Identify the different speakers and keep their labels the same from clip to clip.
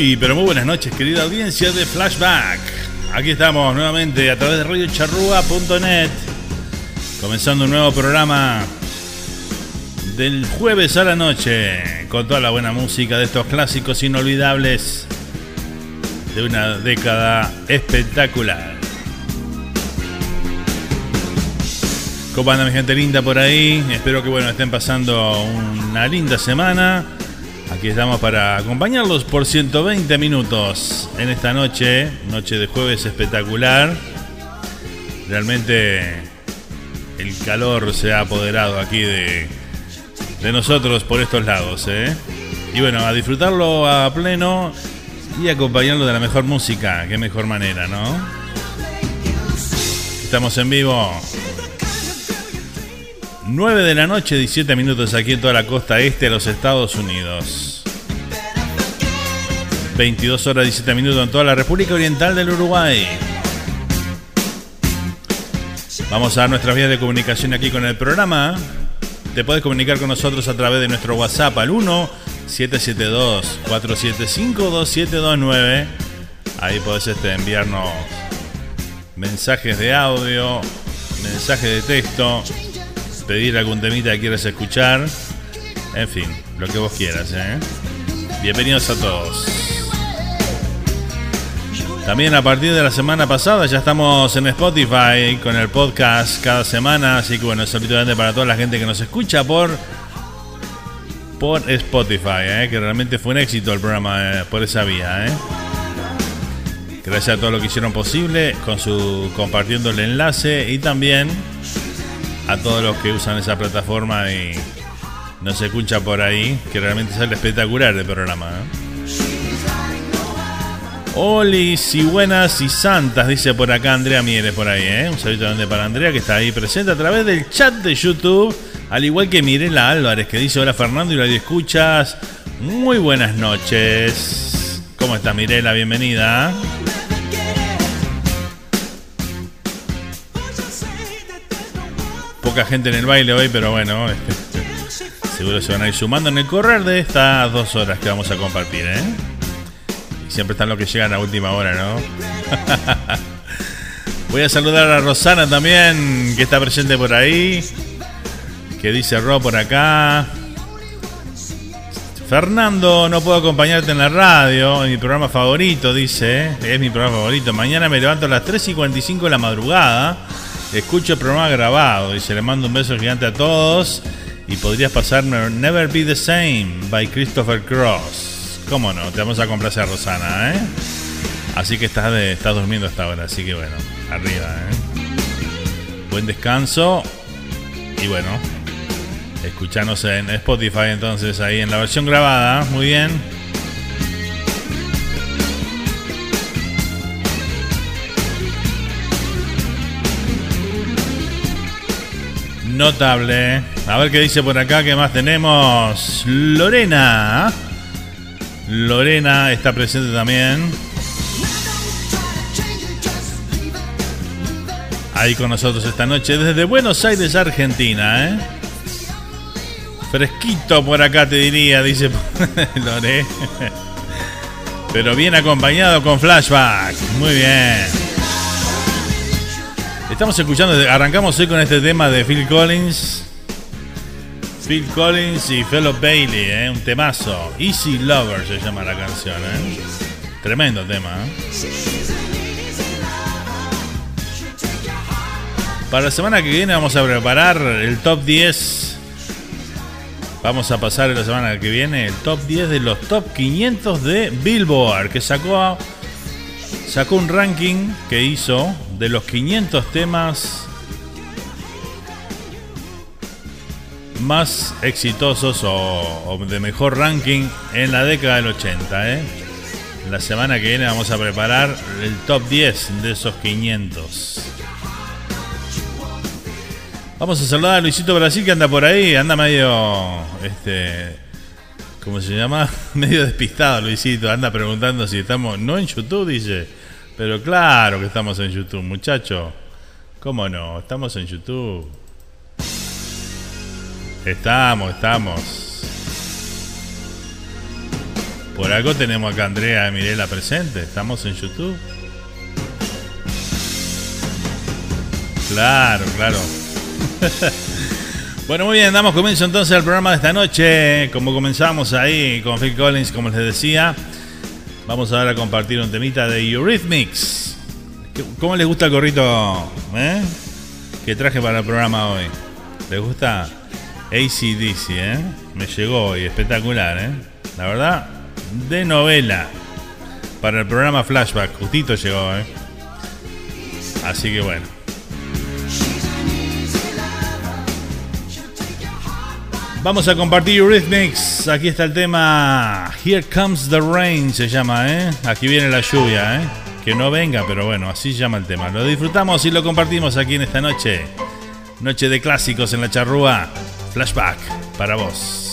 Speaker 1: Muy, pero muy buenas noches, querida audiencia de Flashback. Aquí estamos nuevamente a través de radiocharrúa.net, comenzando un nuevo programa del jueves a la noche, con toda la buena música de estos clásicos inolvidables de una década espectacular. ¿Cómo anda mi gente linda por ahí? Espero que bueno estén pasando una linda semana. Aquí estamos para acompañarlos por 120 minutos en esta noche, noche de jueves espectacular. Realmente el calor se ha apoderado aquí de, nosotros por estos lados. ¿eh? Y bueno, a disfrutarlo a pleno y acompañarlo de la mejor música. Qué mejor manera, ¿no? Estamos en vivo 9 de la noche, 17 minutos aquí en toda la costa este de los Estados Unidos. 22 horas 17 minutos en toda la República Oriental del Uruguay. Vamos a nuestras vías de comunicación aquí con el programa. Te puedes comunicar con nosotros a través de nuestro WhatsApp al 1 772 475 2729. Ahí podés este, enviarnos mensajes de audio, mensajes de texto pedir algún temita que quieras escuchar. En fin, lo que vos quieras. ¿eh? Bienvenidos a todos. También a partir de la semana pasada ya estamos en Spotify con el podcast cada semana. Así que bueno, grande para toda la gente que nos escucha por, por Spotify. ¿eh? Que realmente fue un éxito el programa eh, por esa vía. Gracias a todo lo que hicieron posible con su compartiendo el enlace y también a todos los que usan esa plataforma y no se escucha por ahí, que realmente sale espectacular el programa. Olis y buenas y santas, dice por acá Andrea Mieres por ahí, ¿eh? Un saludo grande para Andrea que está ahí presente a través del chat de YouTube, al igual que Mirela Álvarez que dice hola Fernando y radio escuchas. Muy buenas noches. ¿Cómo está Mirela? Bienvenida. Poca gente en el baile hoy, pero bueno, este, seguro se van a ir sumando en el correr de estas dos horas que vamos a compartir, ¿eh? Y siempre están los que llegan a última hora, ¿no? Voy a saludar a Rosana también, que está presente por ahí. Que dice Ro por acá. Fernando, no puedo acompañarte en la radio, mi programa favorito, dice. Es mi programa favorito. Mañana me levanto a las 3 y 45 de la madrugada Escucho el programa grabado y se le mando un beso gigante a todos. Y podrías pasarme Never Be the Same by Christopher Cross. ¿Cómo no? Te vamos a complacer, Rosana, ¿eh? Así que estás, de, estás durmiendo hasta ahora, así que bueno, arriba, ¿eh? Buen descanso. Y bueno, escuchanos en Spotify entonces ahí en la versión grabada. Muy bien. Notable. A ver qué dice por acá, ¿qué más tenemos? Lorena. Lorena está presente también. Ahí con nosotros esta noche desde Buenos Aires, Argentina, ¿eh? Fresquito por acá te diría, dice Lore. Pero bien acompañado con flashback. Muy bien. Estamos escuchando, arrancamos hoy con este tema de Phil Collins. Phil Collins y Fellow Bailey, ¿eh? un temazo. Easy Lover se llama la canción. ¿eh? Tremendo tema. ¿eh? Para la semana que viene vamos a preparar el top 10. Vamos a pasar la semana que viene el top 10 de los top 500 de Billboard, que sacó, sacó un ranking que hizo de los 500 temas más exitosos o, de mejor ranking en la década del 80. ¿eh? La semana que viene vamos a preparar el top 10 de esos 500. Vamos a saludar a Luisito Brasil que anda por ahí, anda medio, este, ¿cómo se llama? Medio despistado Luisito, anda preguntando si estamos, no en YouTube, dice. Pero claro que estamos en YouTube, muchacho. ¿Cómo no? Estamos en YouTube. Estamos, estamos. Por algo tenemos acá a Andrea y Mirela presente. Estamos en YouTube. Claro, claro. bueno, muy bien, damos comienzo entonces al programa de esta noche. Como comenzamos ahí con Phil Collins, como les decía, vamos ahora a compartir un temita de Eurythmics. ¿Cómo les gusta el gorrito eh? que traje para el programa hoy? ¿Les gusta? ACDC, ¿eh? Me llegó hoy, espectacular, ¿eh? La verdad, de novela. Para el programa Flashback, justito llegó, ¿eh? Así que bueno. Vamos a compartir Eurythmics. Aquí está el tema Here Comes the Rain, se llama, ¿eh? Aquí viene la lluvia, ¿eh? Que no venga, pero bueno, así llama el tema. Lo disfrutamos y lo compartimos aquí en esta noche. Noche de clásicos en la charrúa. Flashback para vos.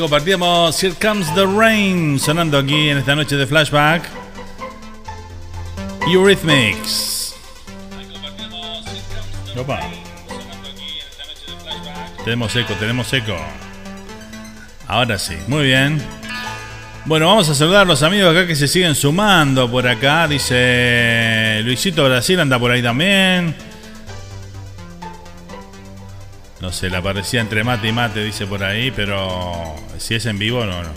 Speaker 1: Compartíamos Here Comes the Rain sonando aquí en esta noche de flashback. Eurythmics. Opa. Tenemos eco, tenemos eco. Ahora sí, muy bien. Bueno, vamos a saludar a los amigos acá que se siguen sumando por acá. Dice Luisito Brasil anda por ahí también. No sé, le aparecía entre mate y mate, dice por ahí, pero si es en vivo, no, no.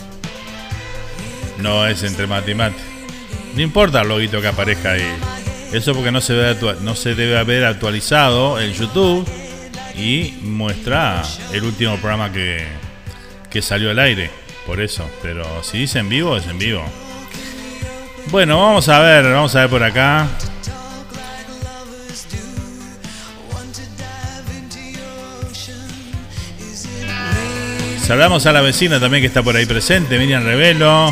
Speaker 1: No es entre mate y mate. No importa el loguito que aparezca ahí. Eso porque no se debe, no se debe haber actualizado el YouTube y muestra el último programa que, que salió al aire. Por eso. Pero si dice en vivo, es en vivo. Bueno, vamos a ver, vamos a ver por acá. Saludamos a la vecina también que está por ahí presente, Miriam Revelo.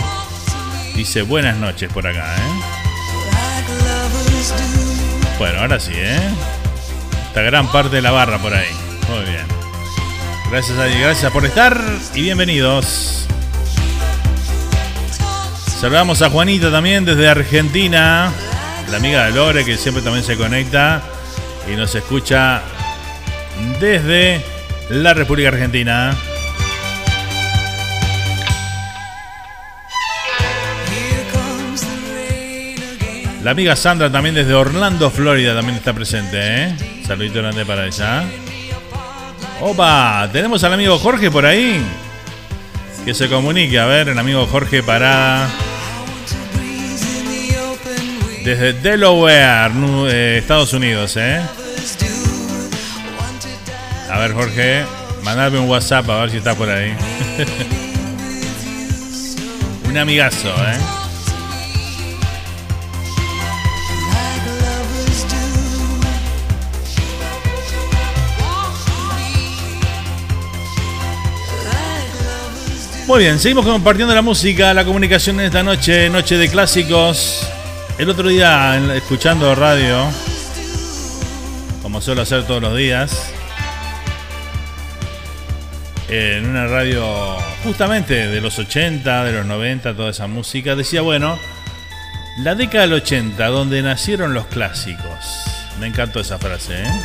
Speaker 1: Dice buenas noches por acá, ¿eh? Bueno, ahora sí, ¿eh? Esta gran parte de la barra por ahí. Muy bien. Gracias a gracias por estar y bienvenidos. Saludamos a Juanita también desde Argentina, la amiga de Lore que siempre también se conecta y nos escucha desde la República Argentina. La amiga Sandra también desde Orlando, Florida, también está presente, ¿eh? Saludito grande para ella. Opa, tenemos al amigo Jorge por ahí. Que se comunique, a ver, el amigo Jorge para Desde Delaware, eh, Estados Unidos, ¿eh? A ver, Jorge, mandame un WhatsApp a ver si está por ahí. un amigazo, ¿eh? Muy bien, seguimos compartiendo la música, la comunicación en esta noche, noche de clásicos. El otro día, escuchando radio, como suelo hacer todos los días, en una radio justamente de los 80, de los 90, toda esa música, decía, bueno, la década del 80, donde nacieron los clásicos. Me encantó esa frase, ¿eh?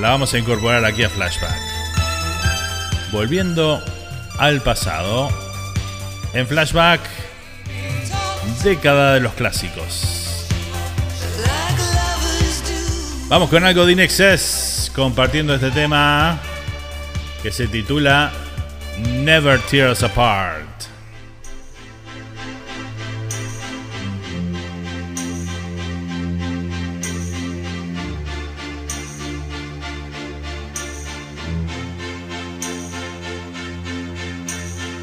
Speaker 1: La vamos a incorporar aquí a Flashback. Volviendo al pasado. En flashback, década de los clásicos. Vamos con algo de Inexcess compartiendo este tema que se titula Never Tear Us Apart.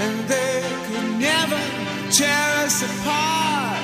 Speaker 2: and they could never tear us apart.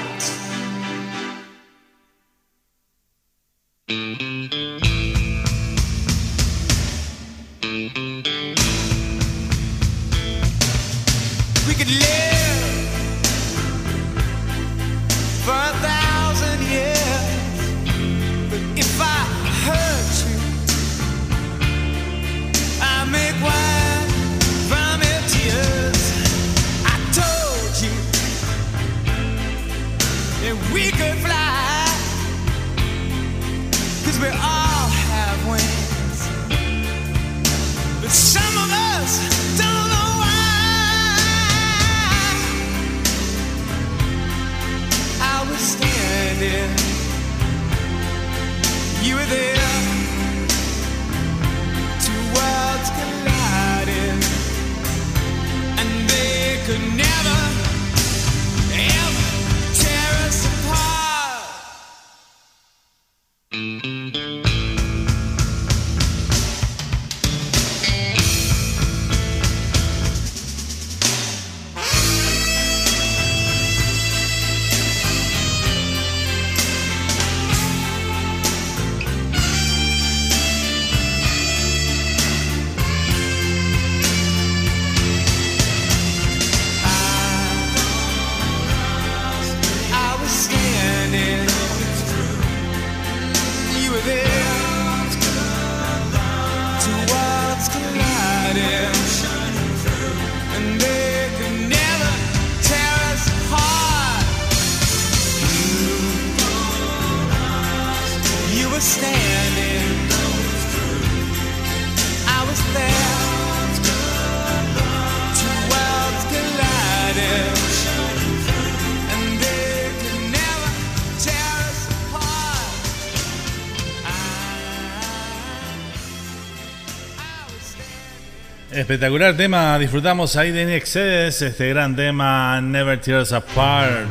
Speaker 1: Espectacular tema, disfrutamos ahí de Excedes, este gran tema Never Tears Apart,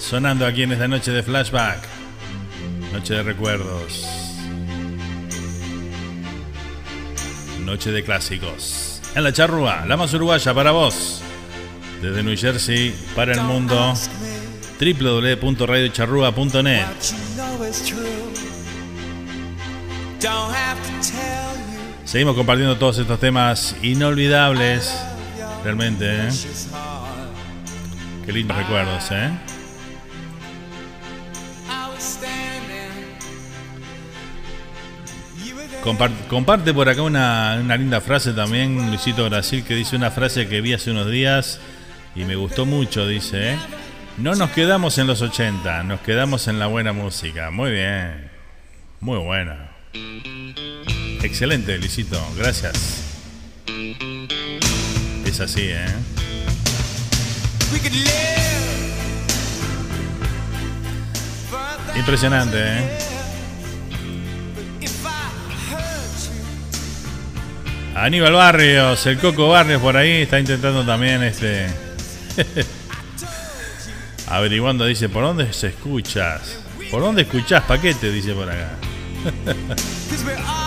Speaker 1: sonando aquí en esta noche de flashback, noche de recuerdos, noche de clásicos. En la charrúa, la más uruguaya para vos, desde New Jersey para el mundo, www.radiocharrúa.net. Seguimos compartiendo todos estos temas inolvidables. Realmente, ¿eh? Qué lindos recuerdos, ¿eh? Comparte, por acá una, una, linda frase también, Luisito Brasil, que dice una frase que vi hace unos días y me gustó mucho, dice, ¿eh? No nos quedamos en los 80, nos quedamos en la buena música. Muy bien, muy buena. Excelente, Luisito, gracias. Es así, ¿eh? Impresionante, ¿eh? Aníbal Barrios, el Coco Barrios por ahí está intentando también este. Averiguando, dice, ¿por dónde se escuchas? ¿Por dónde escuchás paquete? Dice por acá.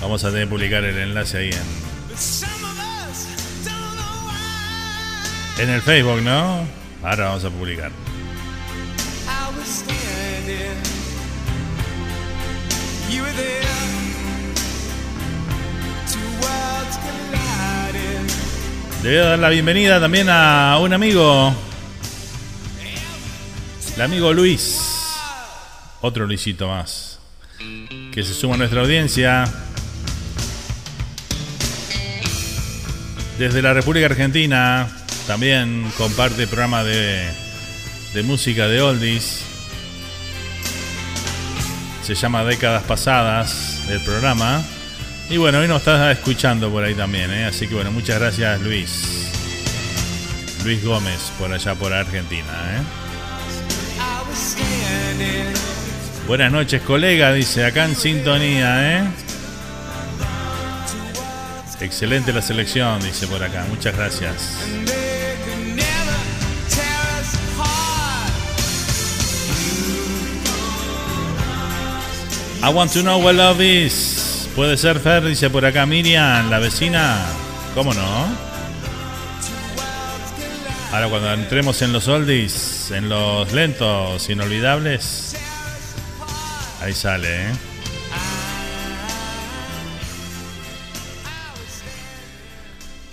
Speaker 1: Vamos a tener que publicar el enlace ahí en. En el Facebook, ¿no? Ahora vamos a publicar. Le voy a dar la bienvenida también a un amigo. El amigo Luis. Otro Luisito más. Que se suma a nuestra audiencia. Desde la República Argentina. También comparte programa de, de música de Oldies. Se llama Décadas Pasadas el programa. Y bueno, hoy nos estás escuchando por ahí también, ¿eh? así que bueno, muchas gracias Luis. Luis Gómez, por allá por Argentina. ¿eh? Buenas noches, colega, dice acá en sintonía. ¿eh? Excelente la selección, dice por acá. Muchas gracias. I want to know what love is. Puede ser Fer, dice por acá Miriam, la vecina. ¿Cómo no? Ahora cuando entremos en los oldies, en los lentos, inolvidables, ahí sale, ¿eh?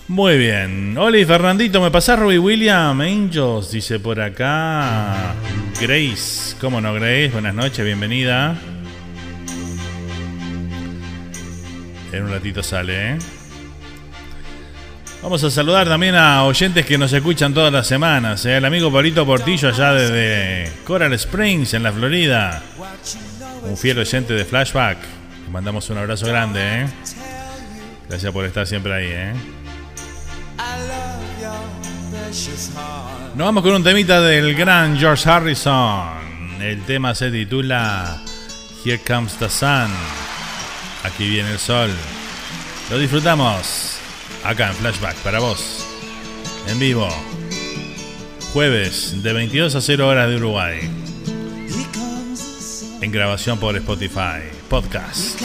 Speaker 1: Muy bien. Oli, Fernandito, ¿me pasás Robbie William? Angels, dice por acá. Grace, ¿cómo no, Grace? Buenas noches, bienvenida. En un ratito sale, ¿eh? Vamos a saludar también a oyentes que nos escuchan todas las semanas. ¿eh? El amigo Pablito Portillo allá desde Coral Springs, en la Florida. Un fiel oyente de Flashback. Mandamos un abrazo grande. ¿eh? Gracias por estar siempre ahí. ¿eh? Nos vamos con un temita del gran George Harrison. El tema se titula Here Comes the Sun. Aquí viene el sol. Lo disfrutamos acá en Flashback para vos. En vivo. Jueves de 22 a 0 horas de Uruguay. En grabación por Spotify. Podcast.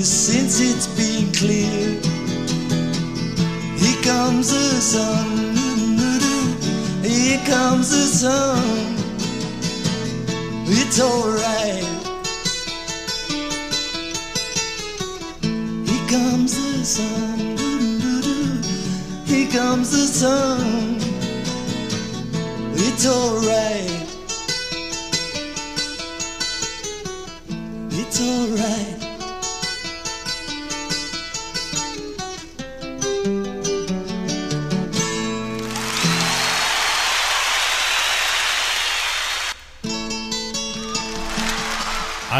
Speaker 3: Years since it's been clear. Here comes the sun, here comes the sun. It's alright. Here comes the sun, here comes the sun. It's alright.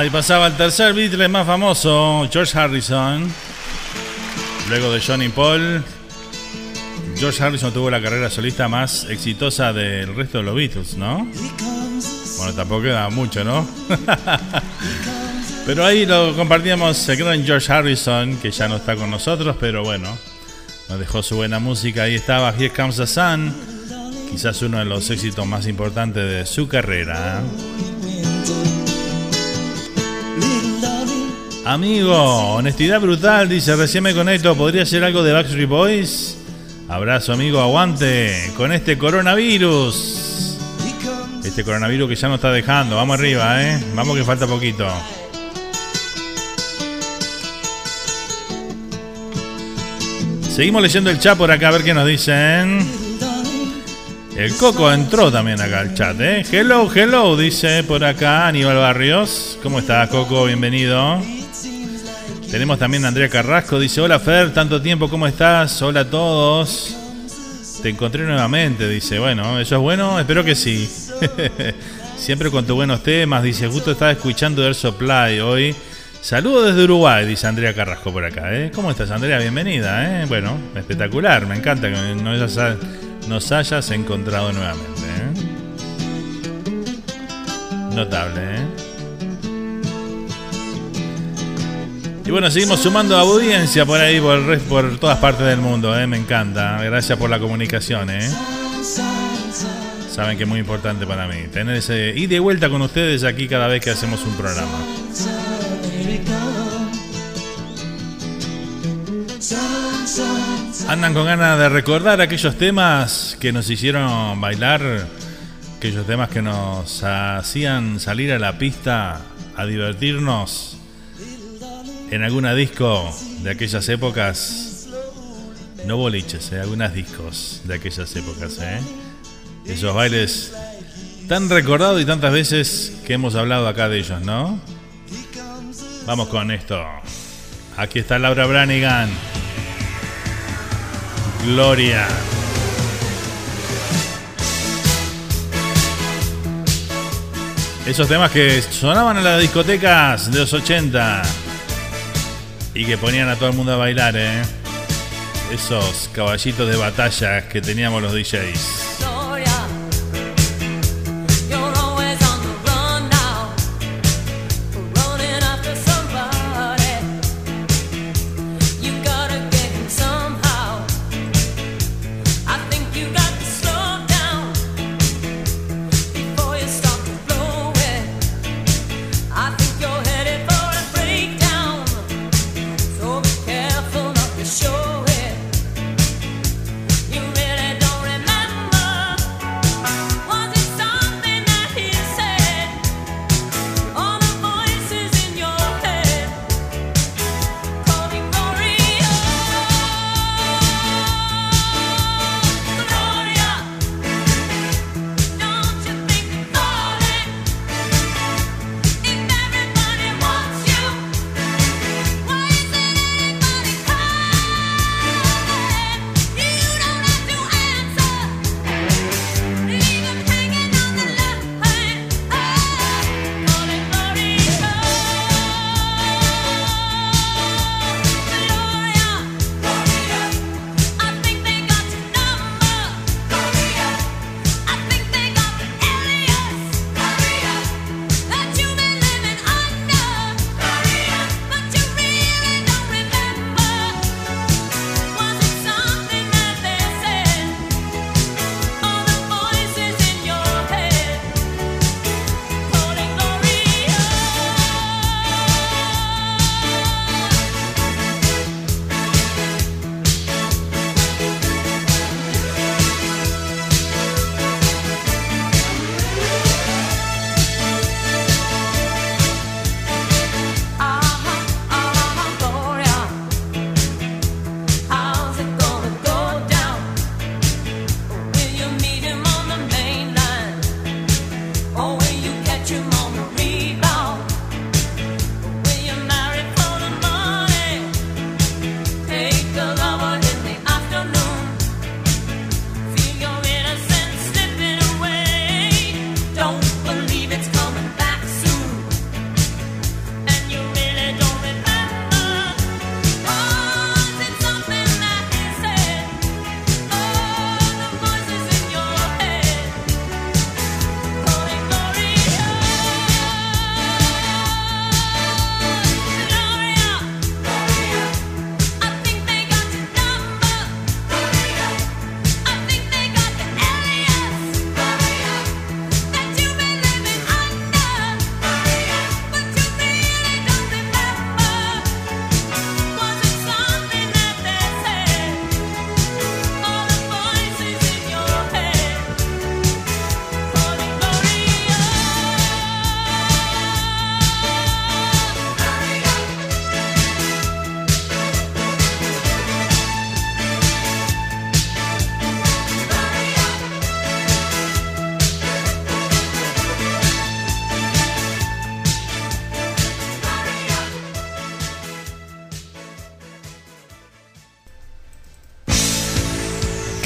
Speaker 1: Ahí pasaba el tercer Beatle más famoso, George Harrison. Luego de Johnny Paul, George Harrison tuvo la carrera solista más exitosa del resto de los Beatles, ¿no? Bueno, tampoco queda mucho, ¿no? pero ahí lo compartíamos el gran George Harrison, que ya no está con nosotros, pero bueno, nos dejó su buena música. Ahí estaba Here Comes the Sun, quizás uno de los éxitos más importantes de su carrera. Amigo, honestidad brutal, dice, recién me conecto, ¿podría ser algo de Backstreet Boys? Abrazo amigo, aguante con este coronavirus. Este coronavirus que ya nos está dejando. Vamos arriba, ¿eh? Vamos que falta poquito. Seguimos leyendo el chat por acá a ver qué nos dicen. El Coco entró también acá al chat, ¿eh? Hello, hello, dice por acá Aníbal Barrios. ¿Cómo estás, Coco? Bienvenido. Tenemos también a Andrea Carrasco, dice, hola Fer, tanto tiempo, ¿cómo estás? Hola a todos. Te encontré nuevamente, dice, bueno, eso es bueno, espero que sí. Siempre con tus buenos temas, dice, justo estaba escuchando Air Supply hoy. Saludos desde Uruguay, dice Andrea Carrasco por acá, ¿eh? ¿Cómo estás, Andrea? Bienvenida, ¿eh? Bueno, espectacular, me encanta que nos hayas, nos hayas encontrado nuevamente, ¿eh? Notable, ¿eh? Y bueno, seguimos sumando audiencia por ahí, por, el por todas partes del mundo, ¿eh? me encanta. Gracias por la comunicación. ¿eh? Saben que es muy importante para mí. Tener ese. Y de vuelta con ustedes aquí cada vez que hacemos un programa. Andan con ganas de recordar aquellos temas que nos hicieron bailar, aquellos temas que nos hacían salir a la pista a divertirnos en alguna disco de aquellas épocas. No boliches, ¿eh? algunas discos de aquellas épocas. ¿eh? Esos bailes tan recordados y tantas veces que hemos hablado acá de ellos, ¿no? Vamos con esto. Aquí está Laura Branigan. Gloria. Esos temas que sonaban en las discotecas de los 80 y que ponían a todo el mundo a bailar, ¿eh? Esos caballitos de batalla que teníamos los DJs.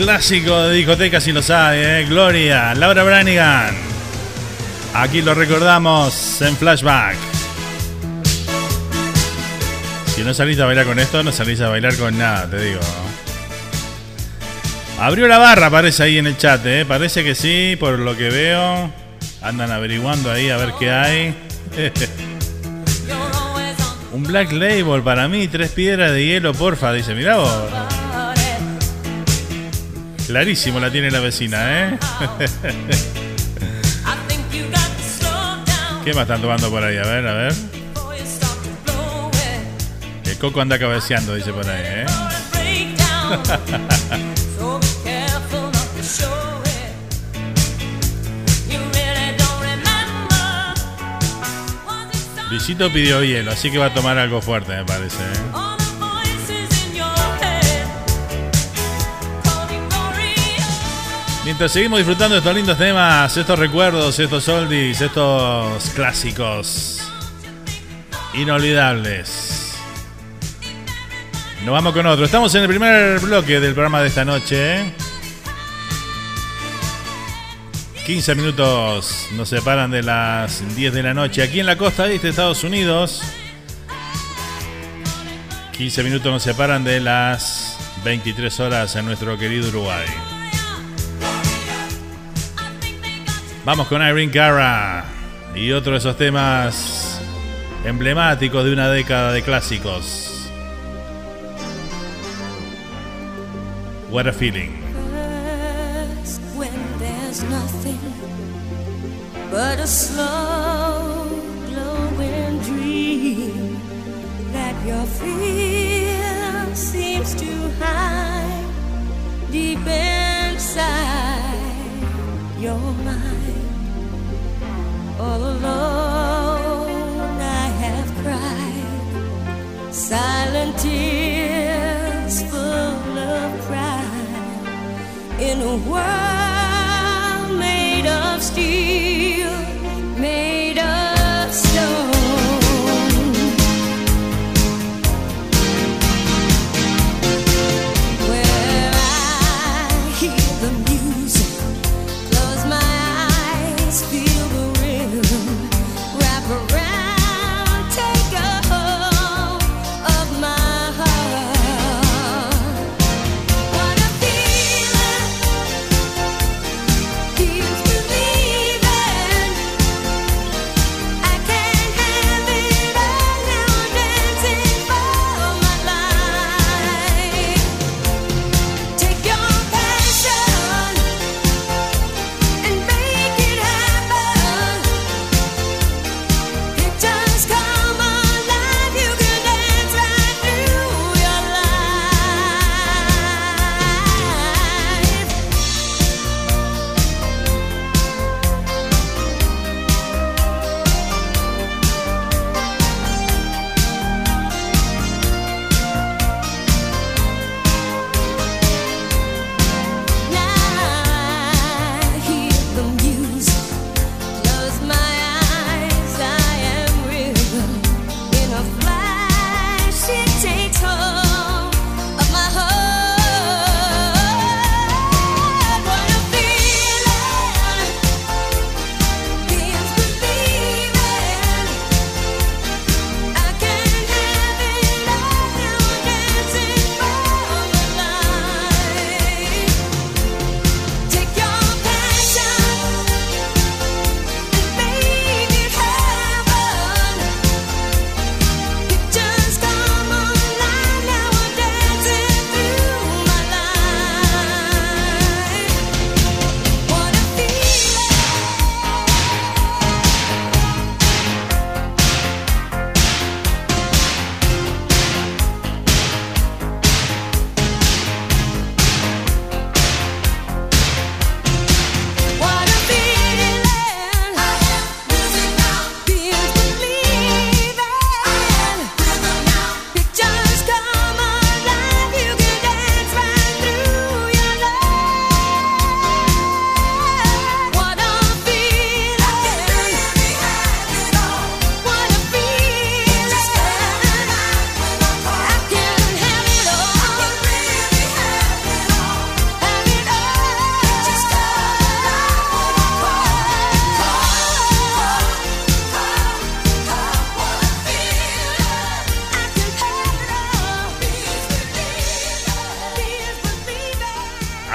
Speaker 1: Clásico de discoteca si lo sabe, ¿eh? Gloria, Laura Branigan. Aquí lo recordamos en flashback. Si no salís a bailar con esto, no salís a bailar con nada, te digo. Abrió la barra, parece ahí en el chat, ¿eh? Parece que sí, por lo que veo. Andan averiguando ahí a ver qué hay. Un Black Label para mí, tres piedras de hielo, porfa. Dice, mirá vos. Clarísimo la tiene la vecina, ¿eh? ¿Qué más están tomando por ahí? A ver, a ver. El coco anda cabeceando, dice por ahí, ¿eh? Visito pidió hielo, así que va a tomar algo fuerte, me parece. ¿eh? Mientras seguimos disfrutando estos lindos temas, estos recuerdos, estos oldies, estos clásicos inolvidables. Nos vamos con otro. Estamos en el primer bloque del programa de esta noche. ¿eh? 15 minutos nos separan de las 10 de la noche aquí en la costa este de Estados Unidos. 15 minutos nos separan de las 23 horas en nuestro querido Uruguay. Vamos con Irene Cara y otro de esos temas emblemáticos de una década de clásicos. What a feeling.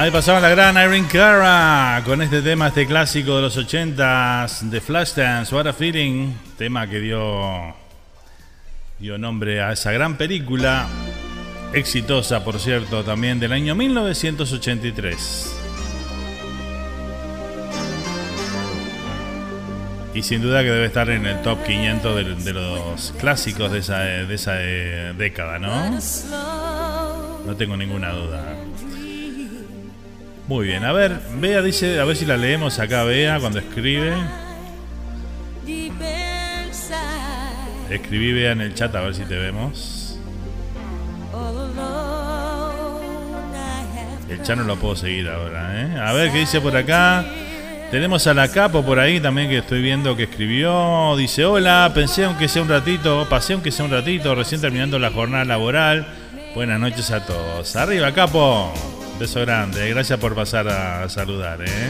Speaker 1: Ahí pasaba la gran Irene Cara con este tema, este clásico de los 80s de Flashdance, What a Feeling, tema que dio, dio nombre a esa gran película, exitosa por cierto, también del año 1983. Y sin duda que debe estar en el top 500 de, de los clásicos de esa, de esa eh, década, ¿no? No tengo ninguna duda. Muy bien, a ver, Bea dice, a ver si la leemos acá, Bea, cuando escribe. Escribí Bea en el chat a ver si te vemos. El chat no lo puedo seguir ahora, ¿eh? A ver qué dice por acá. Tenemos a la Capo por ahí también que estoy viendo que escribió. Dice, hola, pensé aunque sea un ratito, pasé aunque sea un ratito, recién terminando la jornada laboral. Buenas noches a todos. Arriba, Capo. Beso grande. Gracias por pasar a saludar, ¿eh?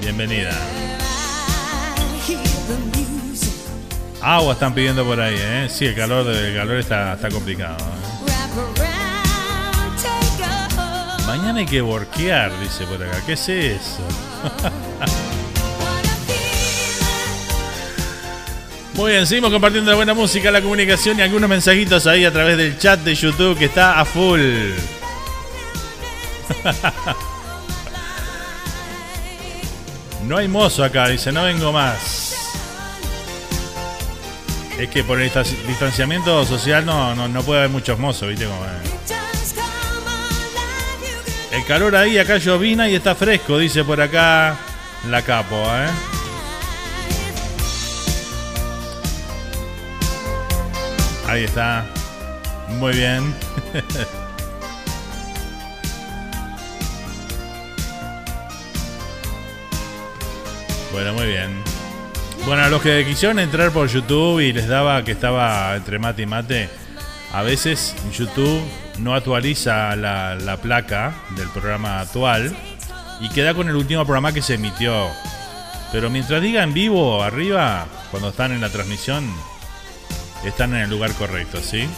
Speaker 1: Bienvenida. Agua están pidiendo por ahí, ¿eh? Sí, el calor, el calor está, está complicado. ¿eh? Mañana hay que borquear, dice por acá. ¿Qué es eso? Muy bien, seguimos compartiendo la buena música, la comunicación y algunos mensajitos ahí a través del chat de YouTube que está a full. No hay mozo acá, dice, no vengo más. Es que por el distanciamiento social no, no, no puede haber muchos mozos, ¿viste cómo es? El calor ahí, acá llovina y está fresco, dice por acá la capo, ¿eh? Ahí está. Muy bien. bueno, muy bien. Bueno, a los que quisieron entrar por YouTube y les daba que estaba entre mate y mate, a veces YouTube no actualiza la, la, placa del programa actual y queda con el último programa que se emitió. Pero mientras diga en vivo arriba, cuando están en la transmisión, están en el lugar correcto, ¿sí?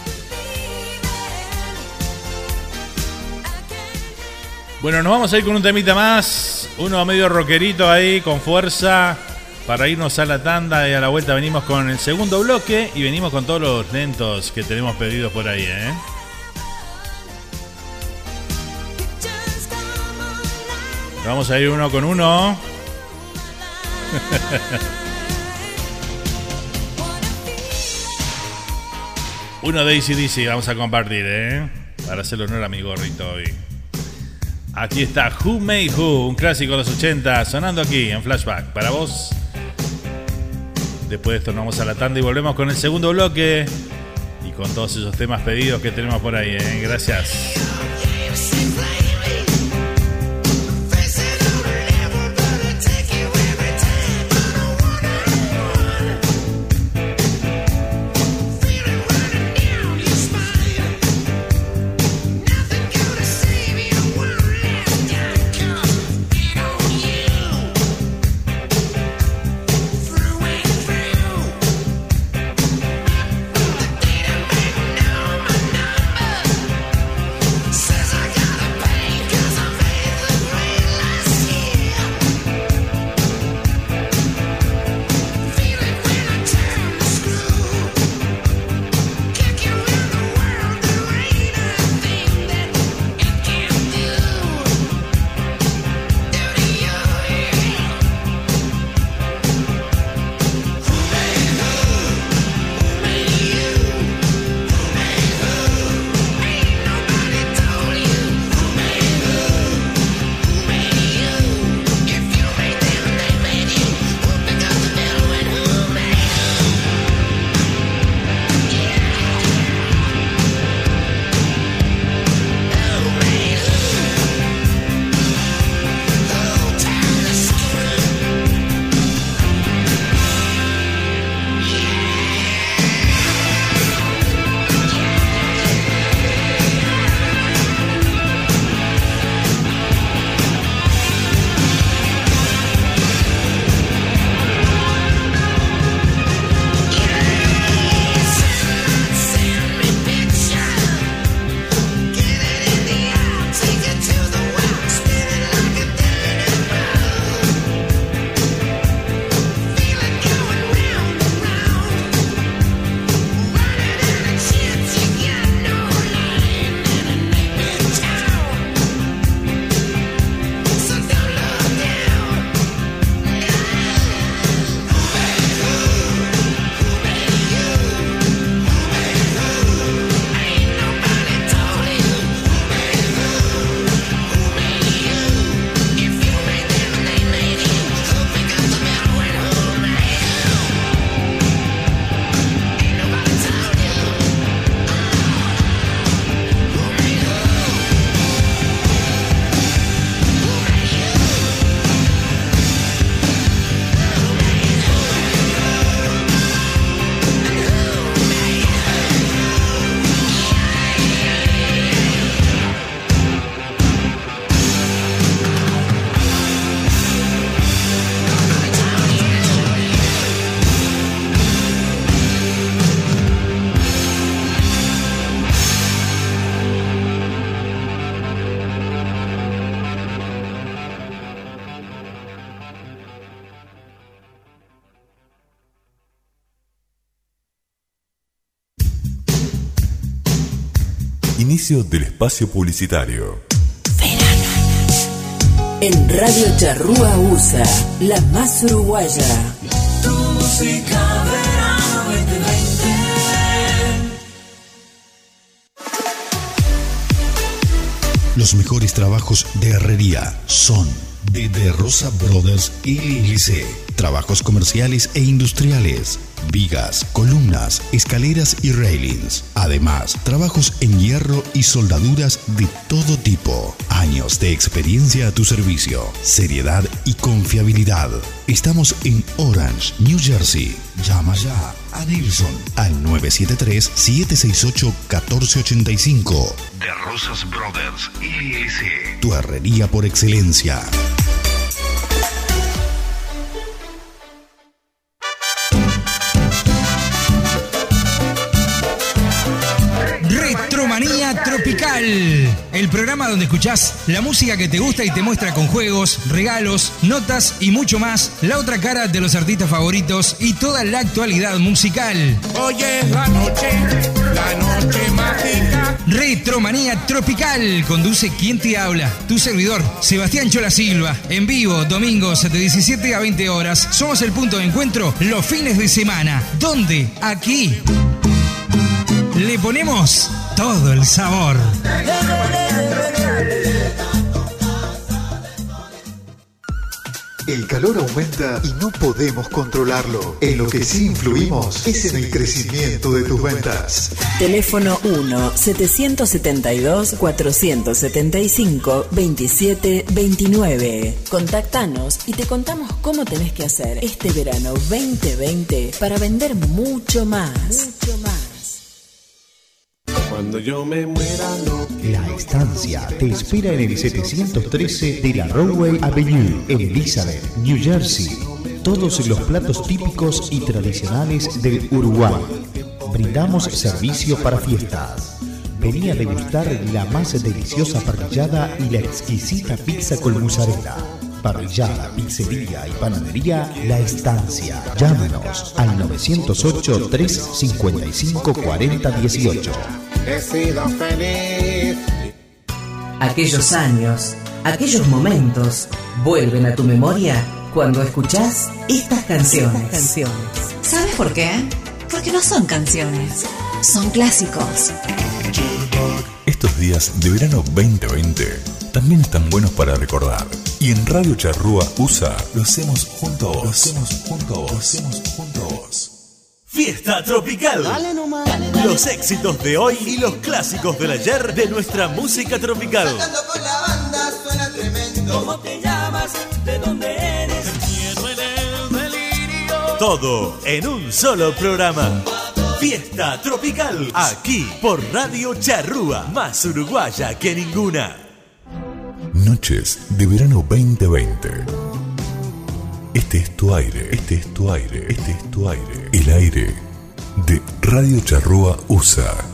Speaker 1: Bueno, nos vamos a ir con un temita más, uno medio rockerito ahí, con fuerza, para irnos a la tanda y a la vuelta venimos con el segundo bloque y venimos con todos los lentos que tenemos pedidos por ahí, ¿eh? Vamos a ir uno con uno. uno de ACDC vamos a compartir, ¿eh? Para hacerle honor a mi gorrito hoy. Aquí está Who Made Who, un clásico de los 80, sonando aquí en flashback. Para vos. Después de esto nos vamos a la tanda y volvemos con el segundo bloque. Y con todos esos temas pedidos que tenemos por ahí, ¿eh? Gracias.
Speaker 4: Inicio del espacio publicitario.
Speaker 5: En Radio Charrúa USA, la más uruguaya.
Speaker 2: Tu música verano 2020.
Speaker 6: Los mejores trabajos de herrería son de De Rosa Brothers LLC. Trabajos comerciales e industriales. Vigas, columnas, escaleras y railings. Además, trabajos en hierro y soldaduras de todo tipo. Años de experiencia a tu servicio. Seriedad y confiabilidad. Estamos en Orange, New Jersey. Llama ya a Nilsson al 973-768-1485. De Rosas Brothers LLC. Tu herrería por excelencia.
Speaker 7: El programa donde escuchás la música que te gusta y te muestra con juegos, regalos, notas y mucho más la otra cara de los artistas favoritos y toda la actualidad musical.
Speaker 2: Hoy es la noche, la noche mágica.
Speaker 7: Retromanía Tropical, conduce quien te habla, tu servidor, Sebastián Chola Silva, en vivo, domingos de 17 a 20 horas. Somos el punto de encuentro los fines de semana. ¿Dónde? Aquí. Le ponemos todo el sabor.
Speaker 8: El calor aumenta y no podemos controlarlo. En lo que sí influimos es en el crecimiento de tus ventas.
Speaker 5: Teléfono 1-775-475-2729. Contactanos y te contamos cómo tenés que hacer este verano 2020 para vender mucho más. Mucho más.
Speaker 9: Cuando yo me muera, no
Speaker 10: La estancia te espera en el 713 de la Broadway Avenue, en Elizabeth, New Jersey. Todos los platos típicos y tradicionales del Uruguay. Brindamos servicio para fiestas. Vení a degustar la más deliciosa parrillada y la exquisita pizza con mozzarella. Parrillada, pizzería y panadería La Estancia. Llámanos al 908 355 4018.
Speaker 9: He sido feliz.
Speaker 5: Aquellos años, aquellos momentos vuelven a tu memoria cuando escuchás estas canciones.
Speaker 11: ¿Sabes por qué? Porque no son canciones, son clásicos.
Speaker 4: Estos días de verano 2020 también están buenos para recordar. Y en Radio Charrúa USA lo hacemos junto a vos. Lo hacemos junto a vos. Lo hacemos junto a vos.
Speaker 12: Fiesta Tropical. Los éxitos de hoy y los clásicos del ayer de nuestra música tropical.
Speaker 2: con la banda suena tremendo. ¿Cómo te llamas? ¿De dónde eres? El miedo en el delirio.
Speaker 12: Todo en un solo programa. Fiesta Tropical. Aquí por Radio Charrúa. Más uruguaya que ninguna.
Speaker 4: Noches de verano 2020. Este es tu aire, este es tu aire, este es tu aire. El aire de Radio Charrúa USA.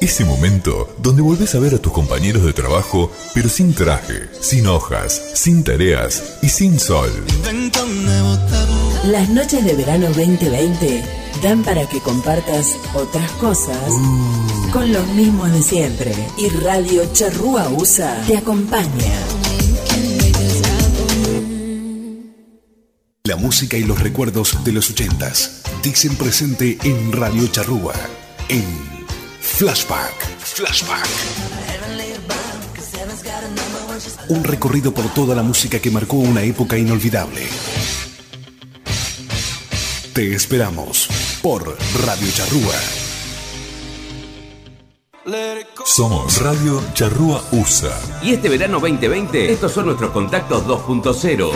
Speaker 4: Ese momento donde volvés a ver a tus compañeros de trabajo, pero sin traje, sin hojas, sin tareas y sin sol.
Speaker 5: Las noches de verano 2020 dan para que compartas otras cosas con los mismos de siempre. Y Radio Charrúa USA te acompaña.
Speaker 13: La música y los recuerdos de los ochentas dicen presente en Radio Charrúa, en Flashback. Flashback. Un recorrido por toda la música que marcó una época inolvidable. Te esperamos por Radio Charrúa.
Speaker 4: Somos Radio Charrúa USA.
Speaker 14: Y este verano 2020, estos son nuestros contactos 2.0.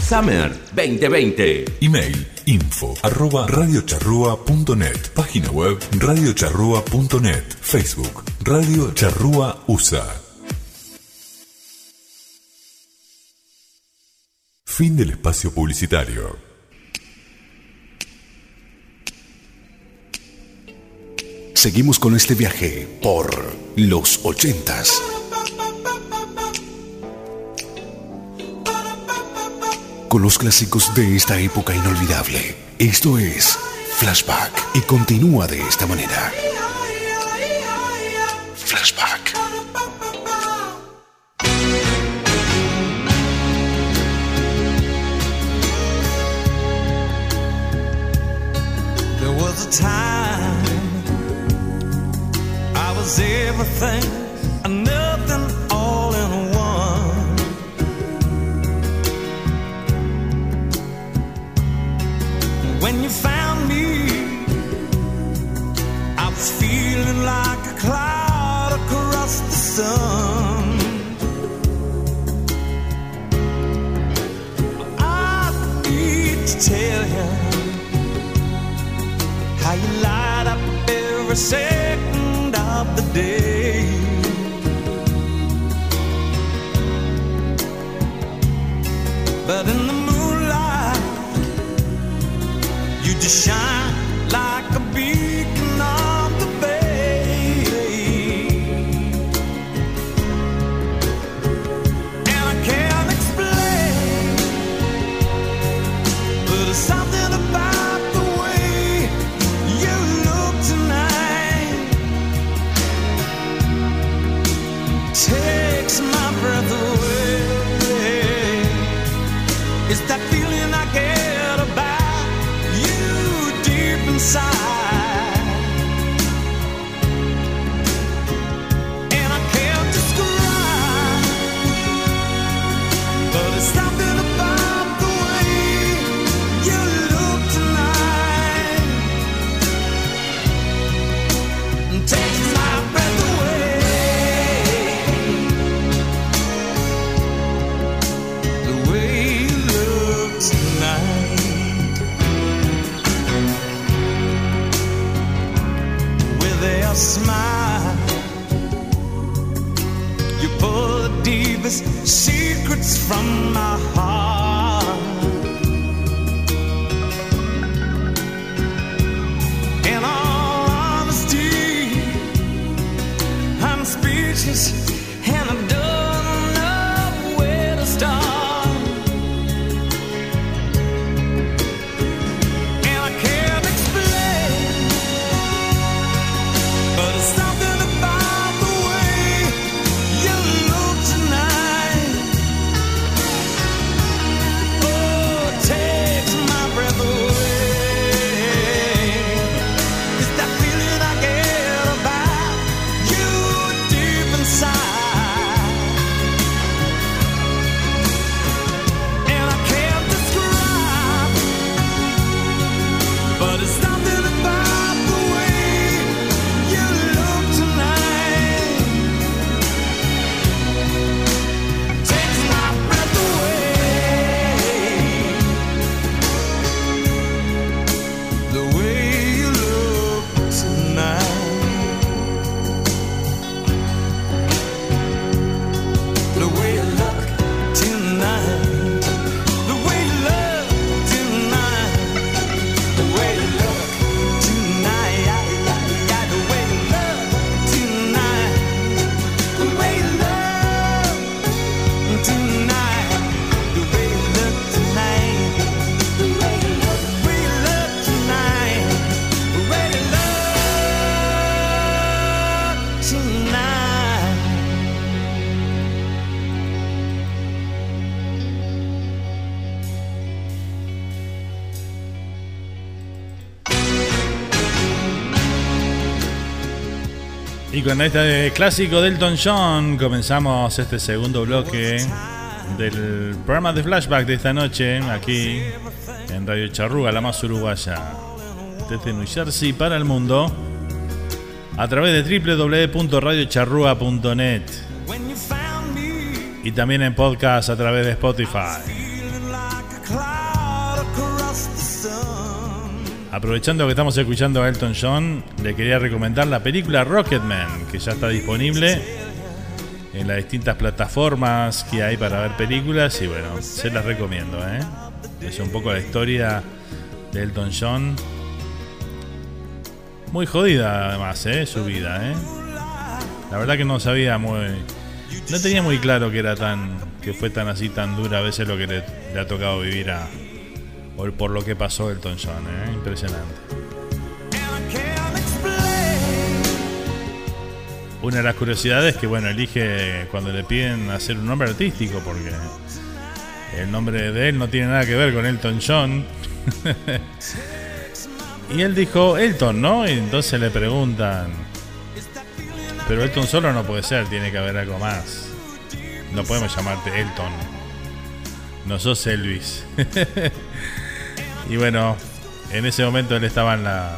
Speaker 14: Summer 2020.
Speaker 4: Email info arroba radiocharrúa.net. Página web radiocharrúa.net. Facebook Radio Charrúa USA. Fin del espacio publicitario.
Speaker 13: Seguimos con este viaje por los ochentas. Con los clásicos de esta época inolvidable. Esto es Flashback y continúa de esta manera. Flashback.
Speaker 2: There was a time was everything and nothing all in one. When you found me, I was feeling like a cloud across the sun. I need to tell you how you light up every second of the day. But in the moonlight, you just shine like a beacon It's that feeling I get about you deep inside.
Speaker 1: Con este clásico de John comenzamos este segundo bloque del programa de flashback de esta noche aquí en Radio Charruga, la más uruguaya desde New Jersey para el mundo. a través de www.radiocharrúa.net y también en podcast a través de Spotify. Aprovechando que estamos escuchando a Elton John, le quería recomendar la película Rocketman, que ya está disponible en las distintas plataformas que hay para ver películas y bueno, se las recomiendo. ¿eh? Es un poco la historia de Elton John. Muy jodida además, ¿eh? su vida. ¿eh? La verdad que no sabía muy... No tenía muy claro que era tan... que fue tan así, tan dura a veces lo que le, le ha tocado vivir a... o por lo que pasó Elton John, ¿eh? Impresionante. Una de las curiosidades es que, bueno, elige cuando le piden hacer un nombre artístico, porque el nombre de él no tiene nada que ver con Elton John. y él dijo Elton, ¿no? Y entonces le preguntan, pero Elton solo no puede ser, tiene que haber algo más. No podemos llamarte Elton. No sos Elvis. y bueno, en ese momento él estaba en la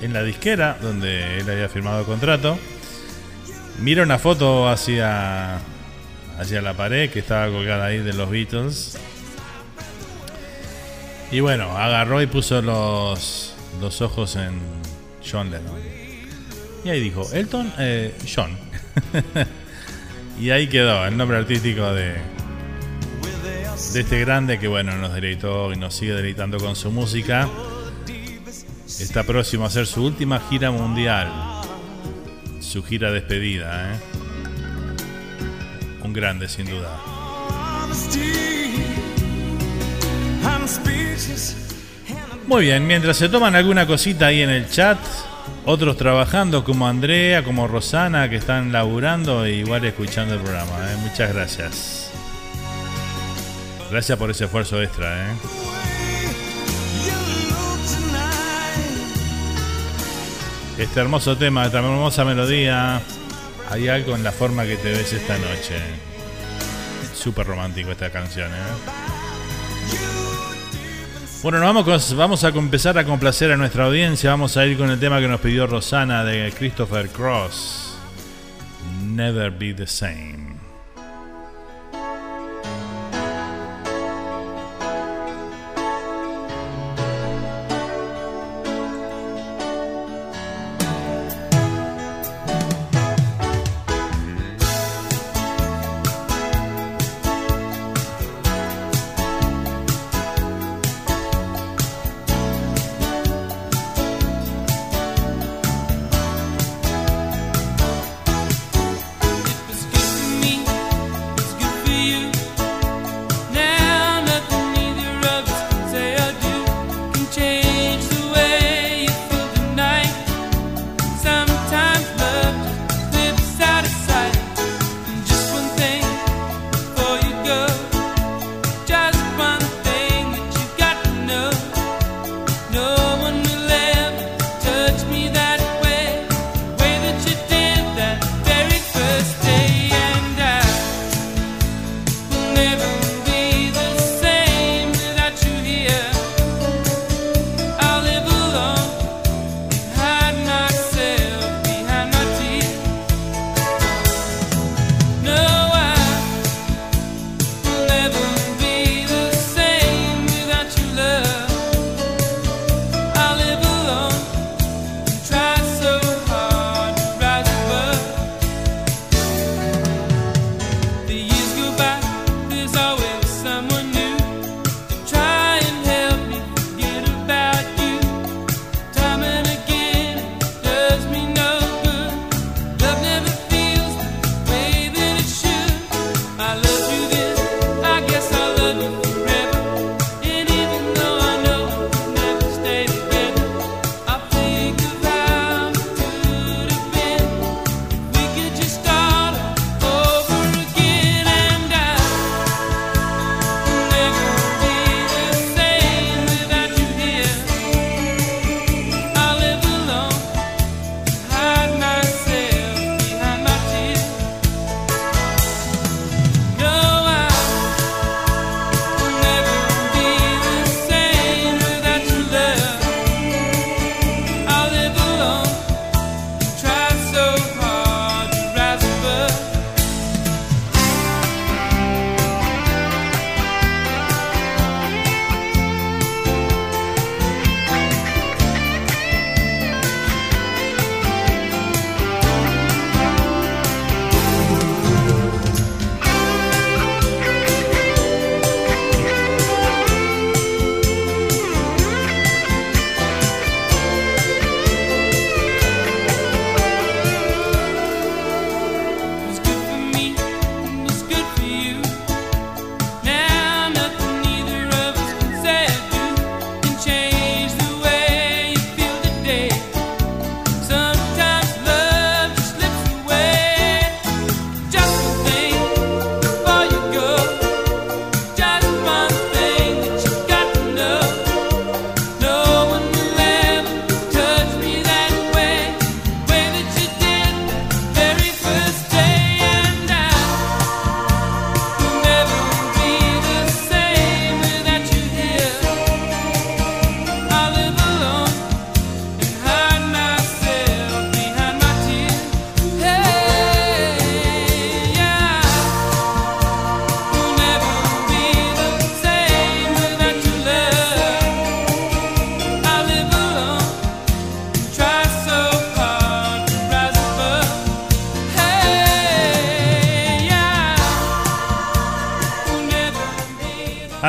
Speaker 1: en la disquera donde él había firmado el contrato. Mira una foto hacia hacia la pared que estaba colgada ahí de los Beatles. Y bueno, agarró y puso los, los ojos en John Lennon. Y ahí dijo, Elton, eh, John. y ahí quedó el nombre artístico de, de este grande que bueno, nos deleitó y nos sigue deleitando con su música. Está próximo a hacer su última gira mundial. Su gira despedida, ¿eh? Un grande sin duda. Muy bien, mientras se toman alguna cosita ahí en el chat, otros trabajando como Andrea, como Rosana, que están laburando e igual escuchando el programa. ¿eh? Muchas gracias. Gracias por ese esfuerzo extra. ¿eh? Este hermoso tema, esta hermosa melodía. Hay algo en la forma que te ves esta noche. Súper romántico esta canción, ¿eh? Bueno, nos vamos, con- vamos a empezar a complacer a nuestra audiencia. Vamos a ir con el tema que nos pidió Rosana de Christopher Cross. Never be the same.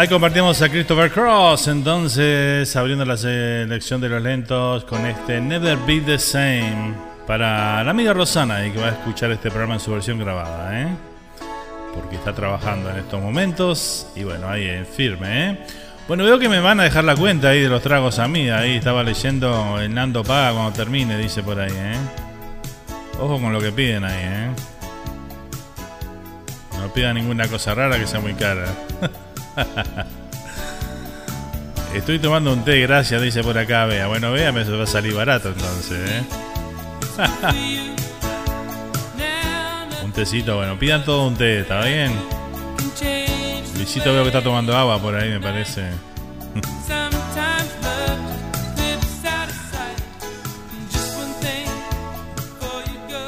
Speaker 1: Ahí compartimos a Christopher Cross, entonces abriendo la selección de los lentos con este Never Be the Same para la amiga Rosana y que va a escuchar este programa en su versión grabada, ¿eh? porque está trabajando en estos momentos y bueno, ahí en firme. ¿eh? Bueno, veo que me van a dejar la cuenta ahí de los tragos a mí, ahí estaba leyendo el Nando paga cuando termine, dice por ahí. ¿eh? Ojo con lo que piden ahí, ¿eh? No pidan ninguna cosa rara que sea muy cara. Estoy tomando un té, gracias, dice por acá Bea. Bueno, Bea me va a salir barato entonces, ¿eh? un tecito, bueno, pidan todo un té, ¿está bien? Luisito veo que está tomando agua por ahí, me parece.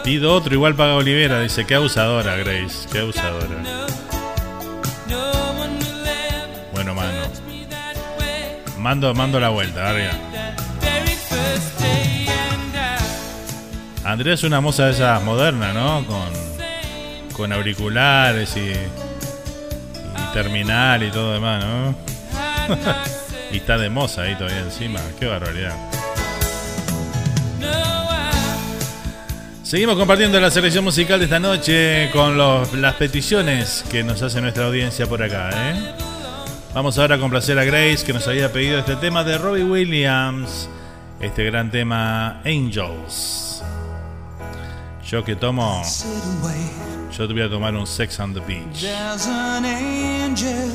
Speaker 1: Pido otro, igual paga Olivera. Dice, qué abusadora, Grace. Qué abusadora. Mando, mando la vuelta, arriba. Andrea es una moza de esas modernas, ¿no? Con, con auriculares y, y terminal y todo demás, ¿no? y está de moza ahí todavía encima. Qué barbaridad. Seguimos compartiendo la selección musical de esta noche con los- las peticiones que nos hace nuestra audiencia por acá. ¿eh? Vamos ahora a complacer a Grace que nos había pedido este tema de Robbie Williams, este gran tema Angels. Yo que tomo, yo te voy a tomar un Sex on the Beach.
Speaker 2: An angel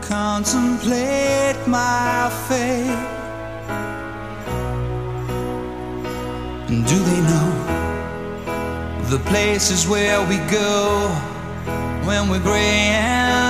Speaker 2: contemplate my fate. Do they know the places where we go when we're gray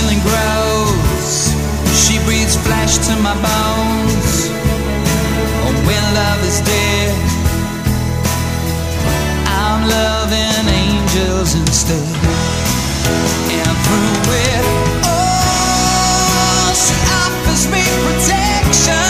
Speaker 2: feeling grows, she breathes flesh to my bones. Oh, when love is dead, I'm loving angels instead. And through it, oh, she offers me protection,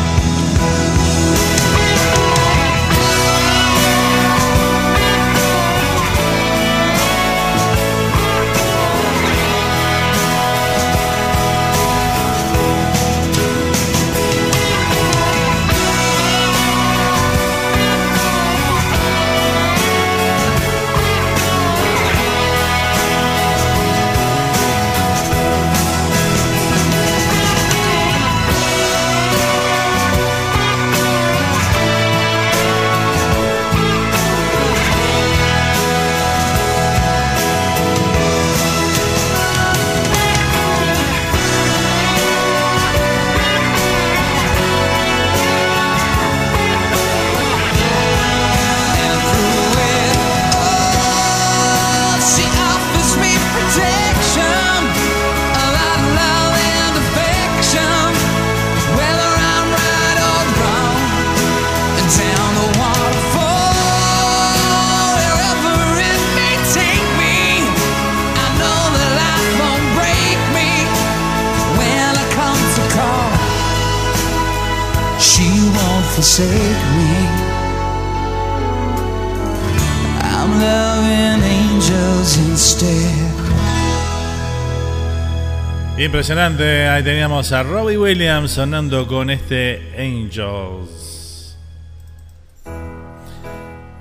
Speaker 1: Impresionante, ahí teníamos a Robbie Williams sonando con este Angels.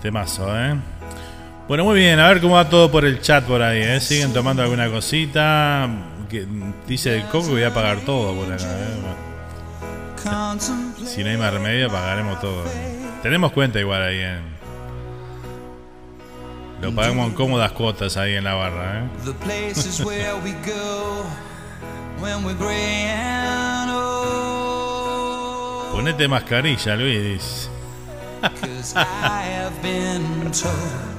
Speaker 1: Temazo, ¿eh? Bueno, muy bien, a ver cómo va todo por el chat por ahí, ¿eh? Siguen tomando alguna cosita. Dice el coco que voy a pagar todo por acá, ¿eh? Si no hay más remedio, pagaremos todo. Tenemos cuenta igual ahí en. Lo pagamos en cómodas cuotas ahí en la barra, ¿eh? Ponete mascarilla, Luis.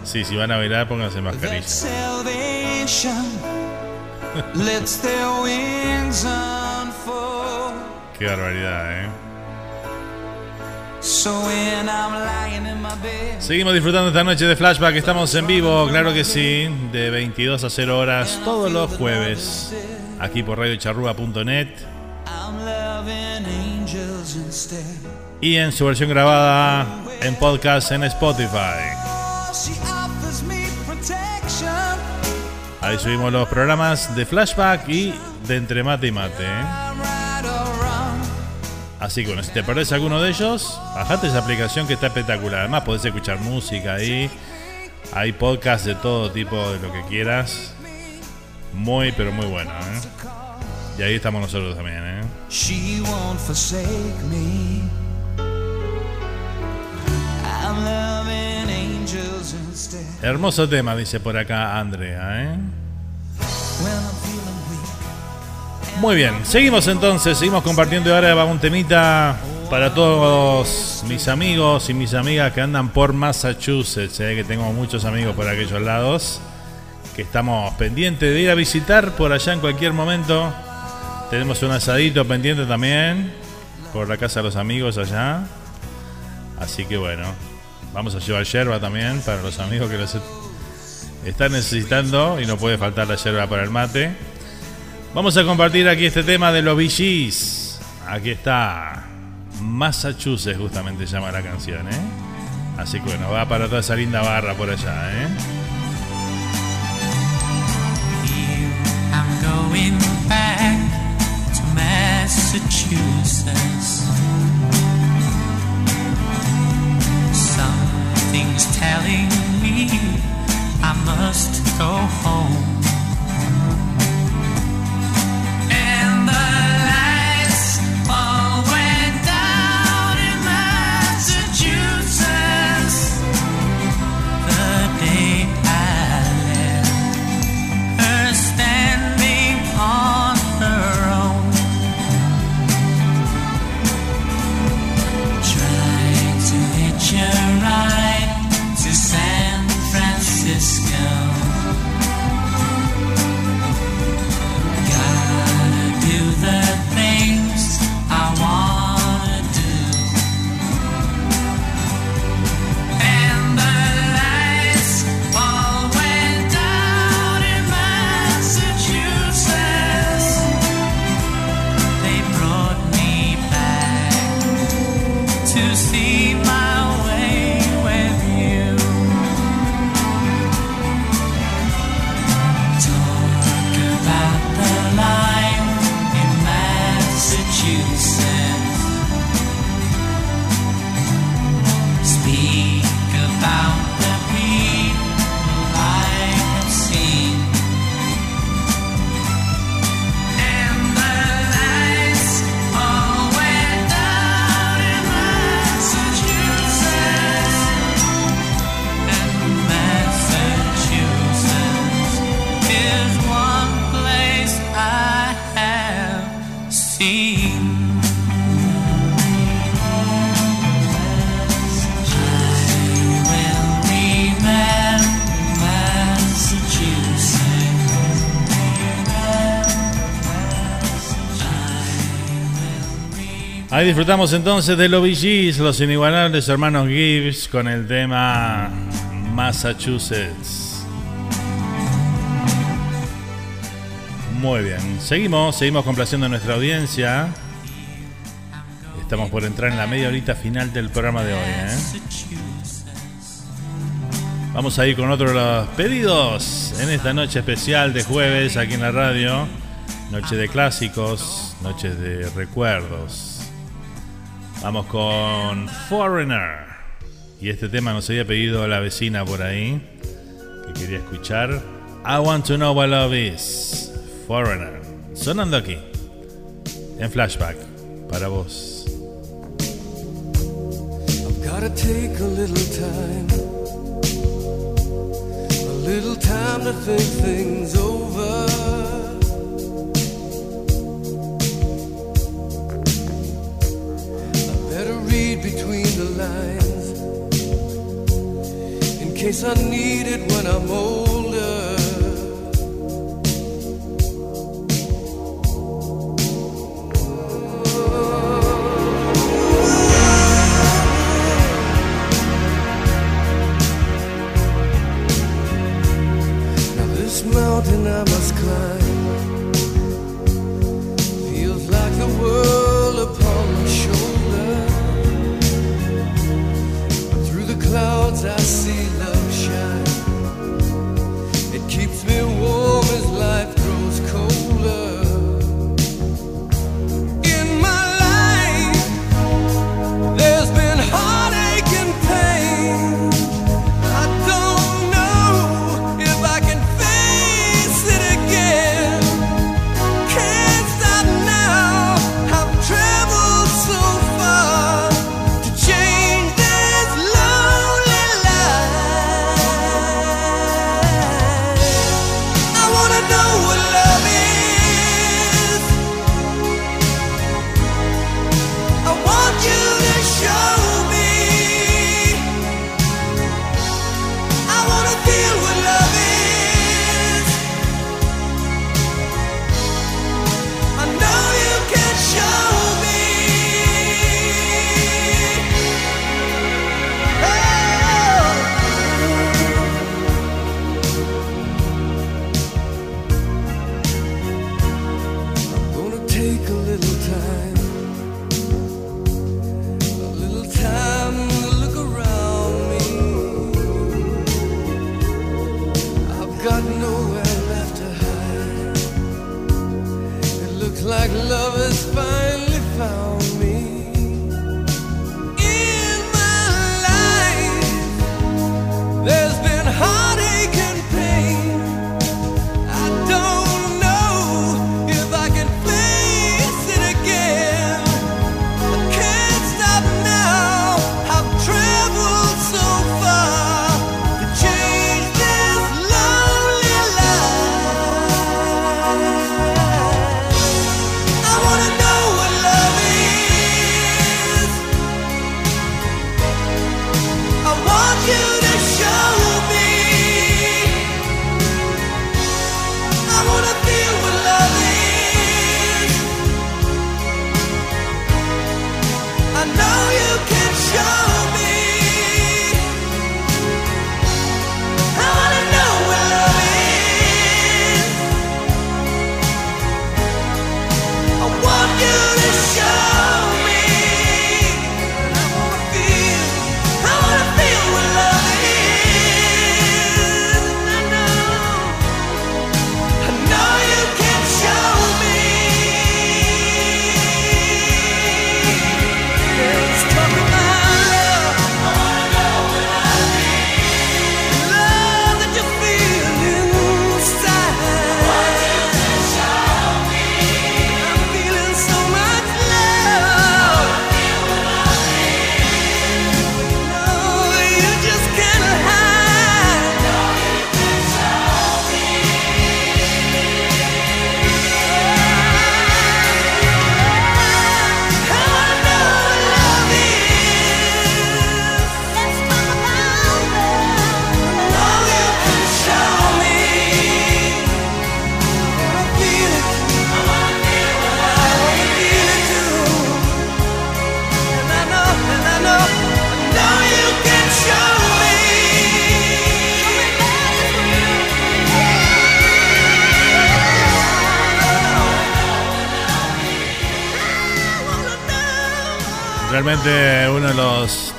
Speaker 1: Sí, si van a bailar, pónganse mascarilla. Qué barbaridad, ¿eh? Seguimos disfrutando esta noche de Flashback. Estamos en vivo, claro que sí, de 22 a 0 horas todos los jueves. Aquí por radiocharrúa.net y en su versión grabada en podcast en Spotify.
Speaker 3: Oh.
Speaker 1: Ahí subimos los programas de Flashback y de Entre Mate y Mate. ¿eh? Así que bueno, si te perdés alguno de ellos, bajate esa aplicación que está espectacular. Además podés escuchar música ahí. Hay podcasts de todo tipo, de lo que quieras. Muy, pero muy bueno. ¿eh? Y ahí estamos nosotros también. ¿eh?
Speaker 3: She won't forsake me. I'm loving angels instead.
Speaker 1: Hermoso tema, dice por acá Andrea. ¿eh? Muy bien, seguimos entonces, seguimos compartiendo y ahora va un temita para todos mis amigos y mis amigas que andan por Massachusetts, ¿eh? que tengo muchos amigos por aquellos lados, que estamos pendientes de ir a visitar por allá en cualquier momento. Tenemos un asadito pendiente también por la casa de los amigos allá. Así que bueno, vamos a llevar yerba también para los amigos que los están necesitando y no puede faltar la yerba para el mate. Vamos a compartir aquí este tema de los VGs. Aquí está. Massachusetts justamente llama la canción, ¿eh? Así que bueno, va para toda esa linda barra por allá, ¿eh?
Speaker 3: Going back to Massachusetts. Something's telling me I must go home. And the
Speaker 1: disfrutamos entonces de los VGs, los inigualables hermanos Gibbs, con el tema Massachusetts. Muy bien, seguimos, seguimos complaciendo a nuestra audiencia. Estamos por entrar en la media horita final del programa de hoy. ¿eh? Vamos a ir con otro de los pedidos en esta noche especial de jueves aquí en la radio. Noche de clásicos, noches de recuerdos. Vamos con Foreigner. Y este tema nos había pedido la vecina por ahí, que quería escuchar. I want to know what love is. Foreigner. Sonando aquí, en flashback, para vos.
Speaker 15: Gotta take a little time, a little time to think things over. Read between the lines in case I need it when I'm older. Now this mountain I must climb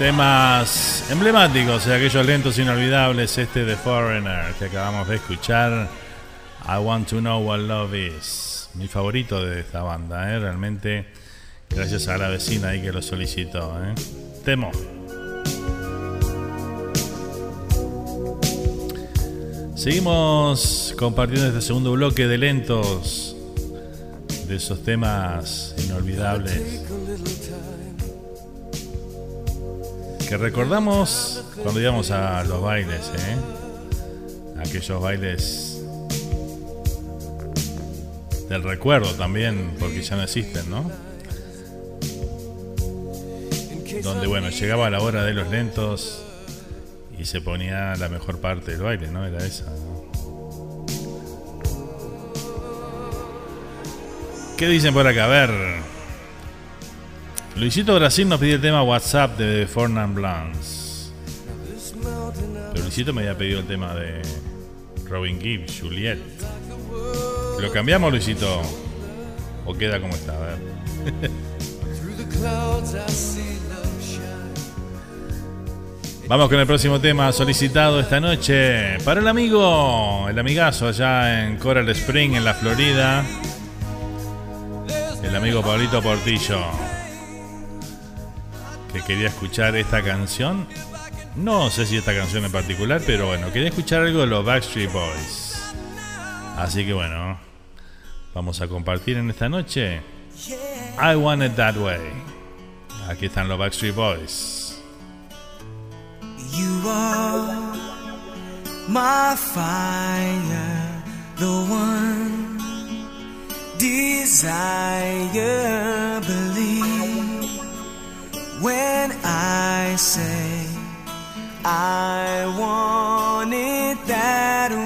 Speaker 1: temas emblemáticos aquellos lentos inolvidables, este de Foreigner que acabamos de escuchar. I Want to Know What Love Is. Mi favorito de esta banda, ¿eh? realmente gracias a la vecina ahí que lo solicitó. ¿eh? Temo. Seguimos compartiendo este segundo bloque de lentos, de esos temas inolvidables que recordamos cuando íbamos a los bailes, ¿eh? aquellos bailes del recuerdo también, porque ya no existen, ¿no? Donde, bueno, llegaba la hora de los lentos y se ponía la mejor parte del baile, ¿no? Era esa. ¿no? ¿Qué dicen por acá? A ver. Luisito Brasil nos pidió el tema WhatsApp de Fornan Blance. Pero Luisito me había pedido el tema de Robin Gibbs, Juliet. ¿Lo cambiamos, Luisito? ¿O queda como está? A ver. Vamos con el próximo tema solicitado esta noche para el amigo, el amigazo allá en Coral Spring, en la Florida. El amigo Pablito Portillo. Que quería escuchar esta canción. No sé si esta canción en particular, pero bueno, quería escuchar algo de los Backstreet Boys. Así que bueno, vamos a compartir en esta noche I Want It That Way. Aquí están los Backstreet Boys.
Speaker 2: You are my fire, the one desire. When I say I want it that way.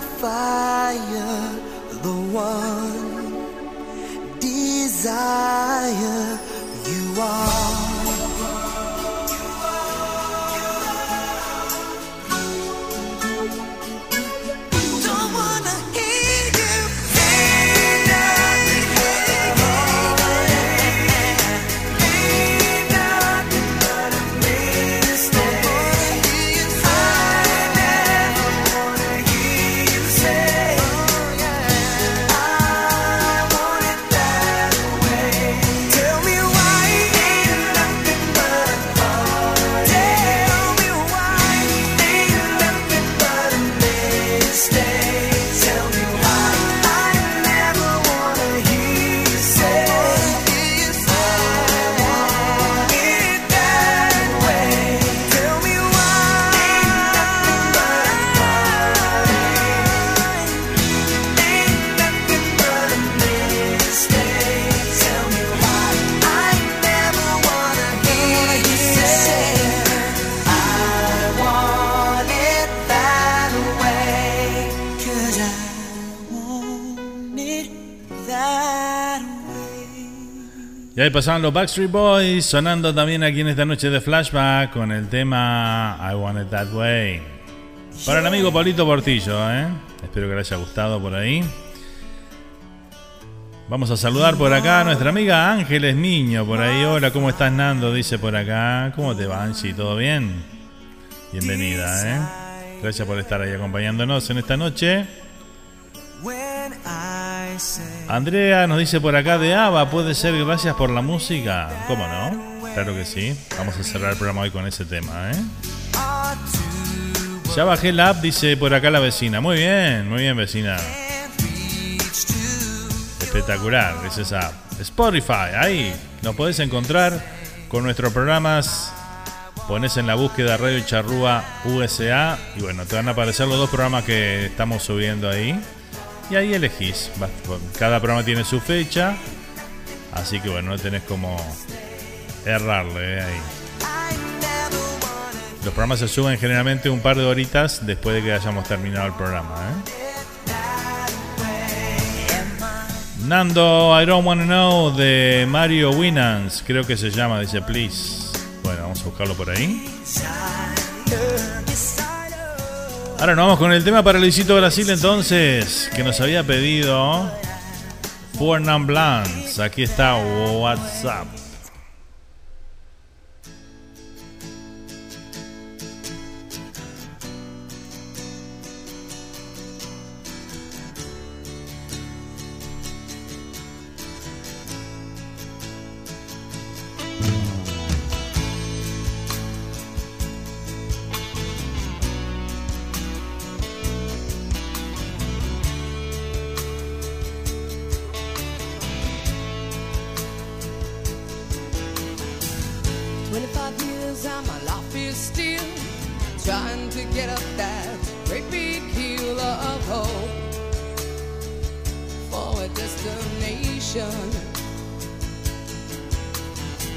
Speaker 2: Fire, the one desire.
Speaker 1: Ahí pasaban los Backstreet Boys, sonando también aquí en esta noche de flashback con el tema I Want It That Way. Para el amigo Paulito Portillo, ¿eh? espero que le haya gustado por ahí. Vamos a saludar por acá a nuestra amiga Ángeles Niño, por ahí. Hola, ¿cómo estás Nando? Dice por acá. ¿Cómo te va, Angie? ¿Todo bien? Bienvenida, ¿eh? Gracias por estar ahí acompañándonos en esta noche. Andrea nos dice por acá de Ava, puede ser gracias por la música. ¿Cómo no? Claro que sí. Vamos a cerrar el programa hoy con ese tema, ¿eh? Ya bajé la app, dice por acá la vecina. Muy bien, muy bien, vecina. Espectacular, es esa. Spotify, ahí nos podés encontrar con nuestros programas. Pones en la búsqueda Radio Charrúa USA y bueno, te van a aparecer los dos programas que estamos subiendo ahí. Y ahí elegís. Cada programa tiene su fecha. Así que bueno, no tenés como errarle eh, ahí. Los programas se suben generalmente un par de horitas después de que hayamos terminado el programa. ¿eh? Nando, I don't wanna know de Mario Winans, creo que se llama, dice please. Bueno, vamos a buscarlo por ahí. Ahora nos vamos con el tema para Luisito Brasil entonces, que nos había pedido Four Non Blondes. Aquí está WhatsApp.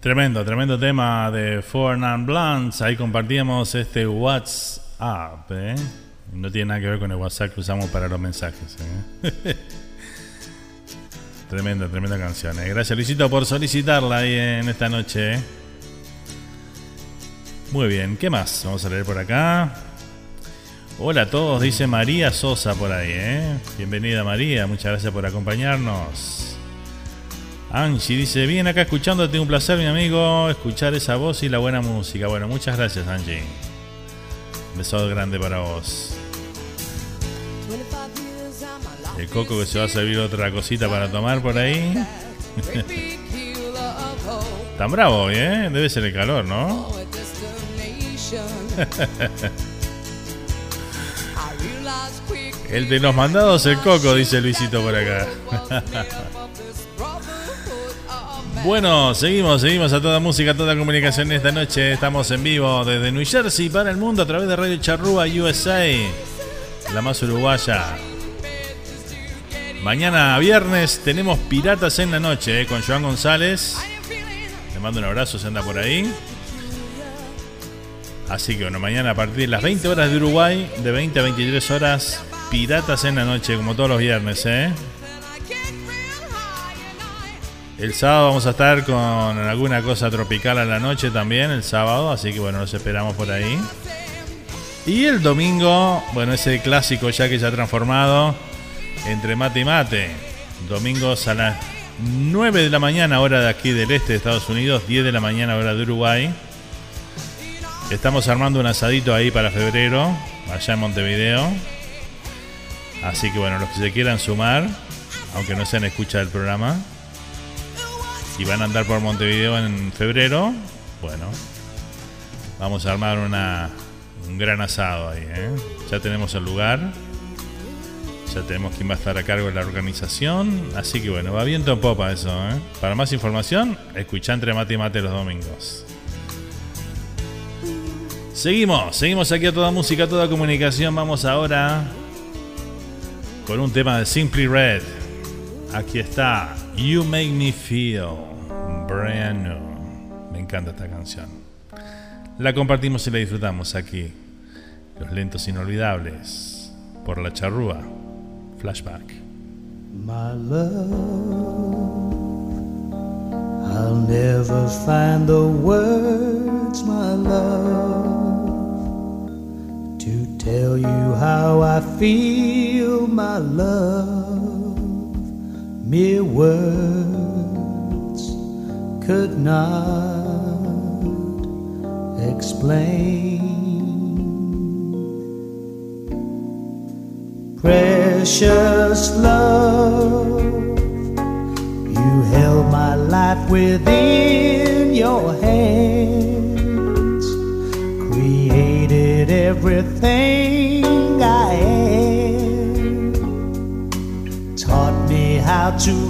Speaker 1: Tremendo, tremendo tema de Four Non. Ahí compartíamos este WhatsApp. ¿eh? No tiene nada que ver con el WhatsApp que usamos para los mensajes. ¿eh? tremenda, tremenda canción. ¿eh? Gracias Luisito por solicitarla ahí en esta noche. ¿eh? Muy bien, ¿qué más? Vamos a leer por acá. Hola a todos, dice María Sosa por ahí. ¿eh? Bienvenida María, muchas gracias por acompañarnos. Angie dice, bien acá escuchándote, un placer mi amigo, escuchar esa voz y la buena música. Bueno, muchas gracias Angie. Un beso grande para vos. El coco que se va a servir otra cosita para tomar por ahí. Tan bravo hoy, ¿eh? Debe ser el calor, ¿no? El de los mandados, el coco, dice Luisito por acá. Bueno, seguimos, seguimos a toda música, a toda comunicación esta noche. Estamos en vivo desde New Jersey para el mundo a través de Radio Charrúa USA, la más uruguaya. Mañana viernes tenemos Piratas en la Noche eh, con Joan González. Le mando un abrazo, se anda por ahí. Así que bueno, mañana a partir de las 20 horas de Uruguay, de 20 a 23 horas, Piratas en la Noche, como todos los viernes, ¿eh? El sábado vamos a estar con alguna cosa tropical a la noche también, el sábado, así que bueno, nos esperamos por ahí. Y el domingo, bueno, ese clásico ya que se ha transformado entre mate y mate. Domingos a las 9 de la mañana, hora de aquí del este de Estados Unidos, 10 de la mañana, hora de Uruguay. Estamos armando un asadito ahí para febrero, allá en Montevideo. Así que bueno, los que se quieran sumar, aunque no sean escucha del programa, y van a andar por Montevideo en febrero, bueno, vamos a armar una, un gran asado ahí. ¿eh? Ya tenemos el lugar, ya tenemos quién va a estar a cargo de la organización, así que bueno, va viento en popa eso. ¿eh? Para más información, escucha entre mate y mate los domingos. Seguimos, seguimos aquí a toda música, a toda comunicación. Vamos ahora con un tema de Simply Red. Aquí está, You Make Me Feel Brand New. Me encanta esta canción. La compartimos y la disfrutamos aquí. Los lentos inolvidables. Por la charrúa. Flashback.
Speaker 3: My love, I'll never find the words, my love, to tell you how I feel, my love. Mere words could not explain. Precious love, you held my life within your hands, created everything I am, taught me how to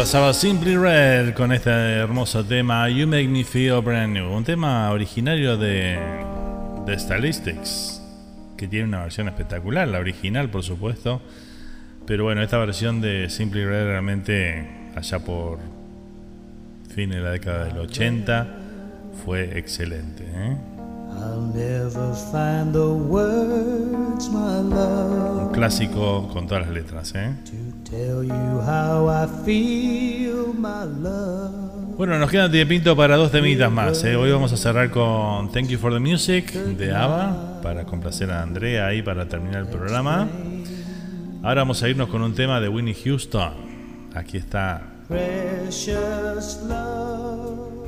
Speaker 16: pasaba Simply Red con este hermoso tema You Make Me Feel Brand New, un tema originario de, de Stylistics, que tiene una versión espectacular, la original por supuesto, pero bueno, esta versión de Simply Red realmente allá por fin de la década del 80 fue excelente. ¿eh?
Speaker 3: I'll never find the words, my love,
Speaker 16: Un clásico con todas las letras. ¿eh?
Speaker 3: to tell you how I feel, my love.
Speaker 16: Bueno, nos queda tiempito para dos temitas más. ¿eh? Hoy vamos a cerrar con Thank You for the Music de ABBA para complacer a Andrea ahí para terminar el programa. Ahora vamos a irnos con un tema de Winnie Houston. Aquí está
Speaker 3: Precious love.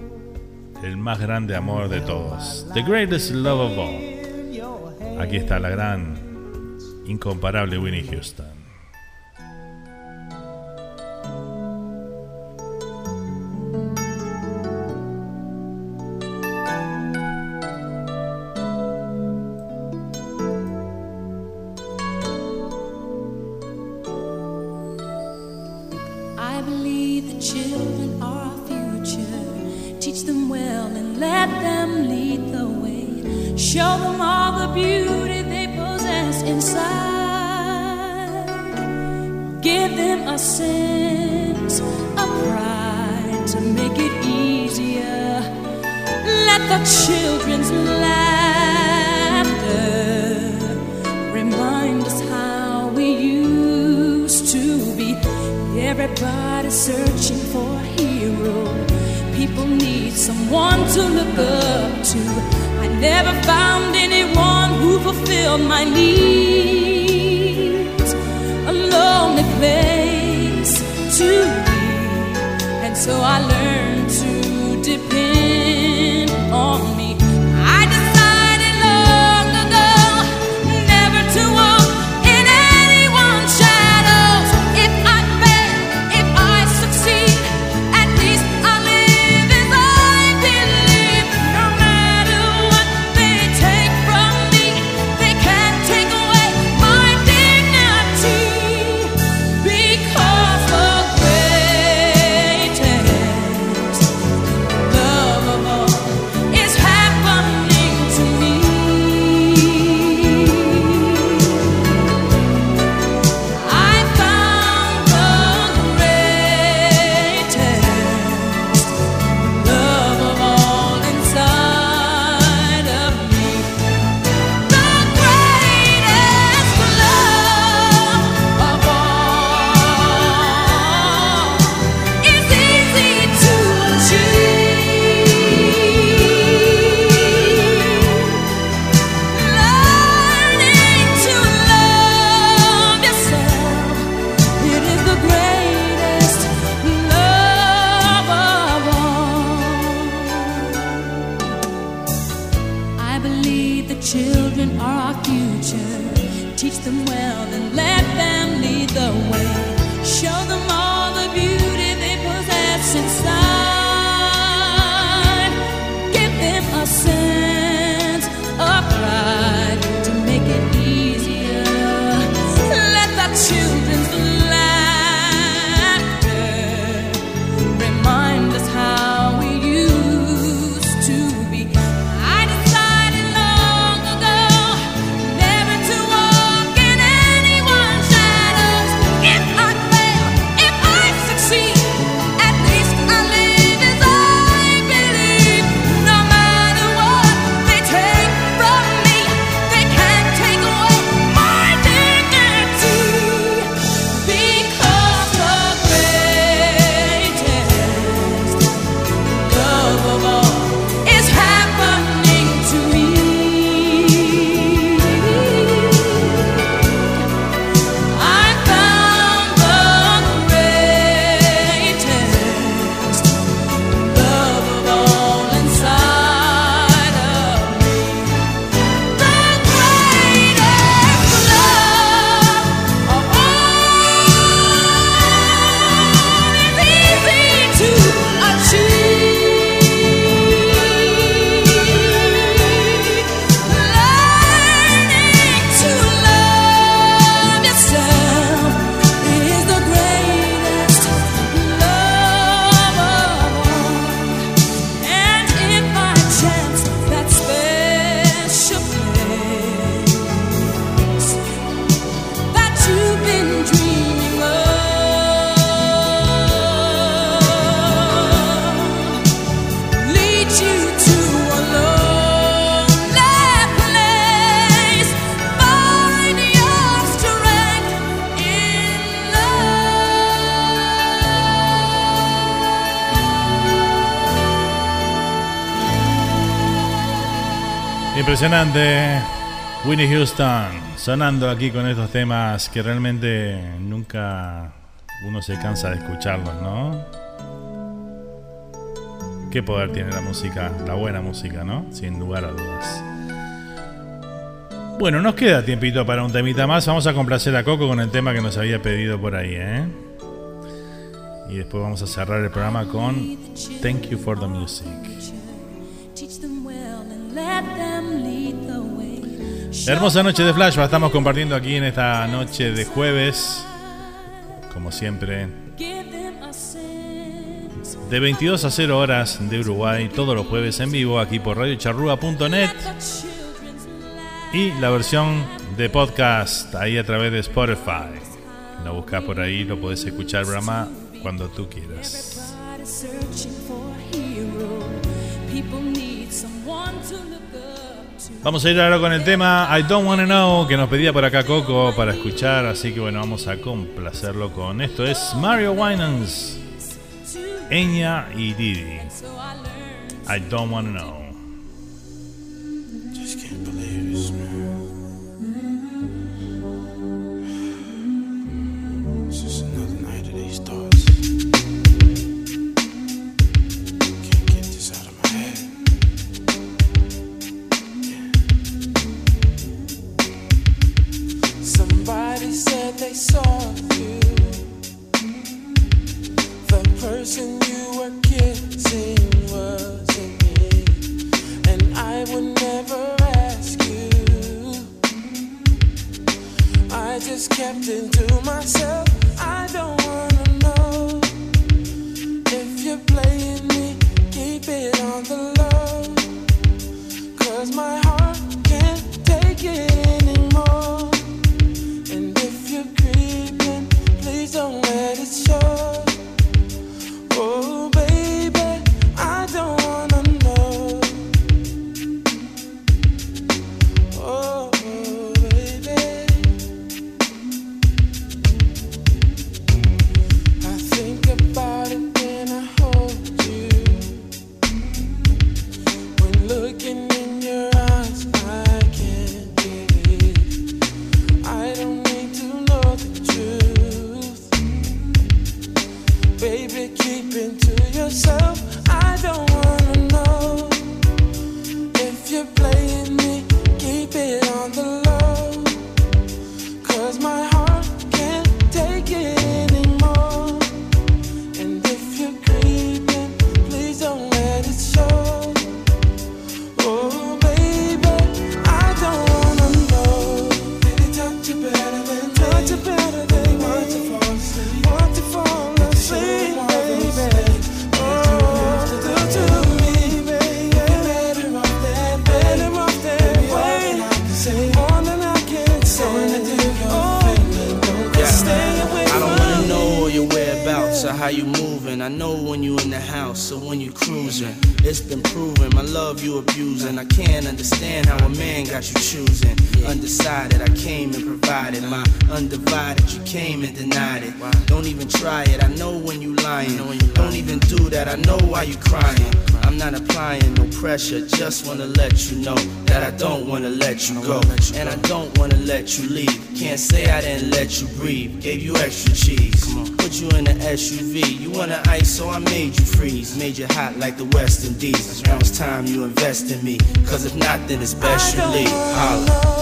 Speaker 16: El más grande amor de todos. The greatest love of all. Aquí está la gran, incomparable Winnie Houston.
Speaker 1: Impresionante. Winnie Houston sonando aquí con estos temas que realmente nunca uno se cansa de escucharlos, ¿no? Qué poder tiene la música, la buena música, ¿no? Sin lugar a dudas. Bueno, nos queda tiempito para un temita más. Vamos a complacer a Coco con el tema que nos había pedido por ahí, ¿eh? Y después vamos a cerrar el programa con Thank You for the Music. Hermosa noche de Flash, estamos compartiendo aquí en esta noche de jueves, como siempre, de 22 a 0 horas de Uruguay, todos los jueves en vivo aquí por radiocharrúa.net y la versión de podcast ahí a través de Spotify. Lo buscas por ahí, lo puedes escuchar programa cuando tú quieras. Vamos a ir ahora con el tema I Don't Wanna Know que nos pedía por acá Coco para escuchar, así que bueno, vamos a complacerlo con esto. Es Mario Winans, Enya y Didi. I Don't Wanna Know.
Speaker 17: So I made you freeze. Made you hot like the West Indies. Now it's time you invest in me. Cause if not, then it's best you leave. Holla.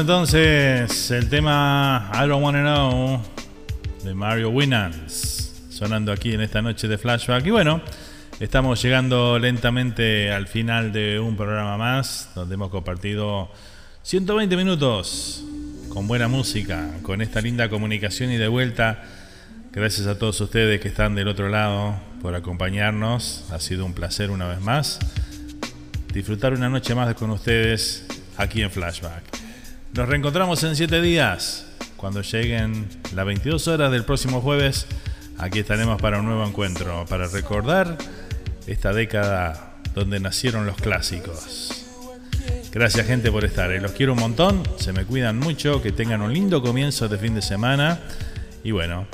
Speaker 1: Entonces el tema I Don't Wanna Know de Mario Winans, sonando aquí en esta noche de flashback. Y bueno, estamos llegando lentamente al final de un programa más, donde hemos compartido 120 minutos con buena música, con esta linda comunicación y de vuelta. Gracias a todos ustedes que están del otro lado por acompañarnos. Ha sido un placer una vez más disfrutar una noche más con ustedes aquí en Flashback. Nos reencontramos en 7 días. Cuando lleguen las 22 horas del próximo jueves, aquí estaremos para un nuevo encuentro, para recordar esta década donde nacieron los clásicos. Gracias gente por estar, eh. los quiero un montón, se me cuidan mucho, que tengan un lindo comienzo de fin de semana y bueno,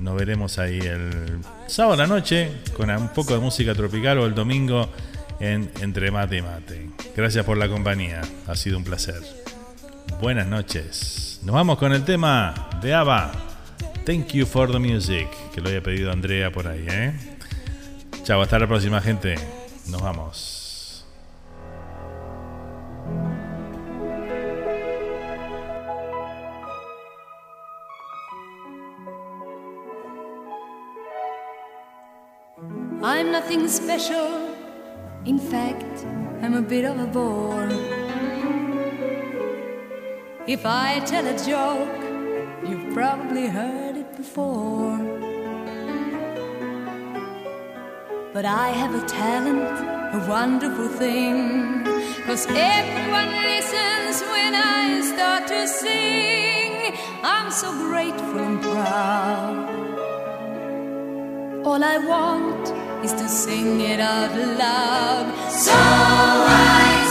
Speaker 1: nos veremos ahí el sábado a la noche con un poco de música tropical o el domingo en Entre Mate y Mate. Gracias por la compañía, ha sido un placer. Buenas noches. Nos vamos con el tema de ABBA. Thank you for the music, que lo haya pedido Andrea por ahí, ¿eh? Chao, hasta la próxima gente. Nos vamos.
Speaker 16: I'm nothing special. In fact, I'm a bit of a bore. If I tell a joke, you've probably heard it before. But I have a talent, a wonderful thing. Cause everyone listens when I start to sing. I'm so grateful and proud. All I want is to sing it out loud. So I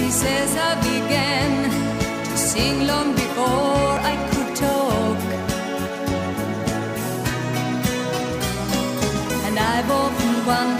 Speaker 16: She says I began to sing long before I could talk. And I've often wondered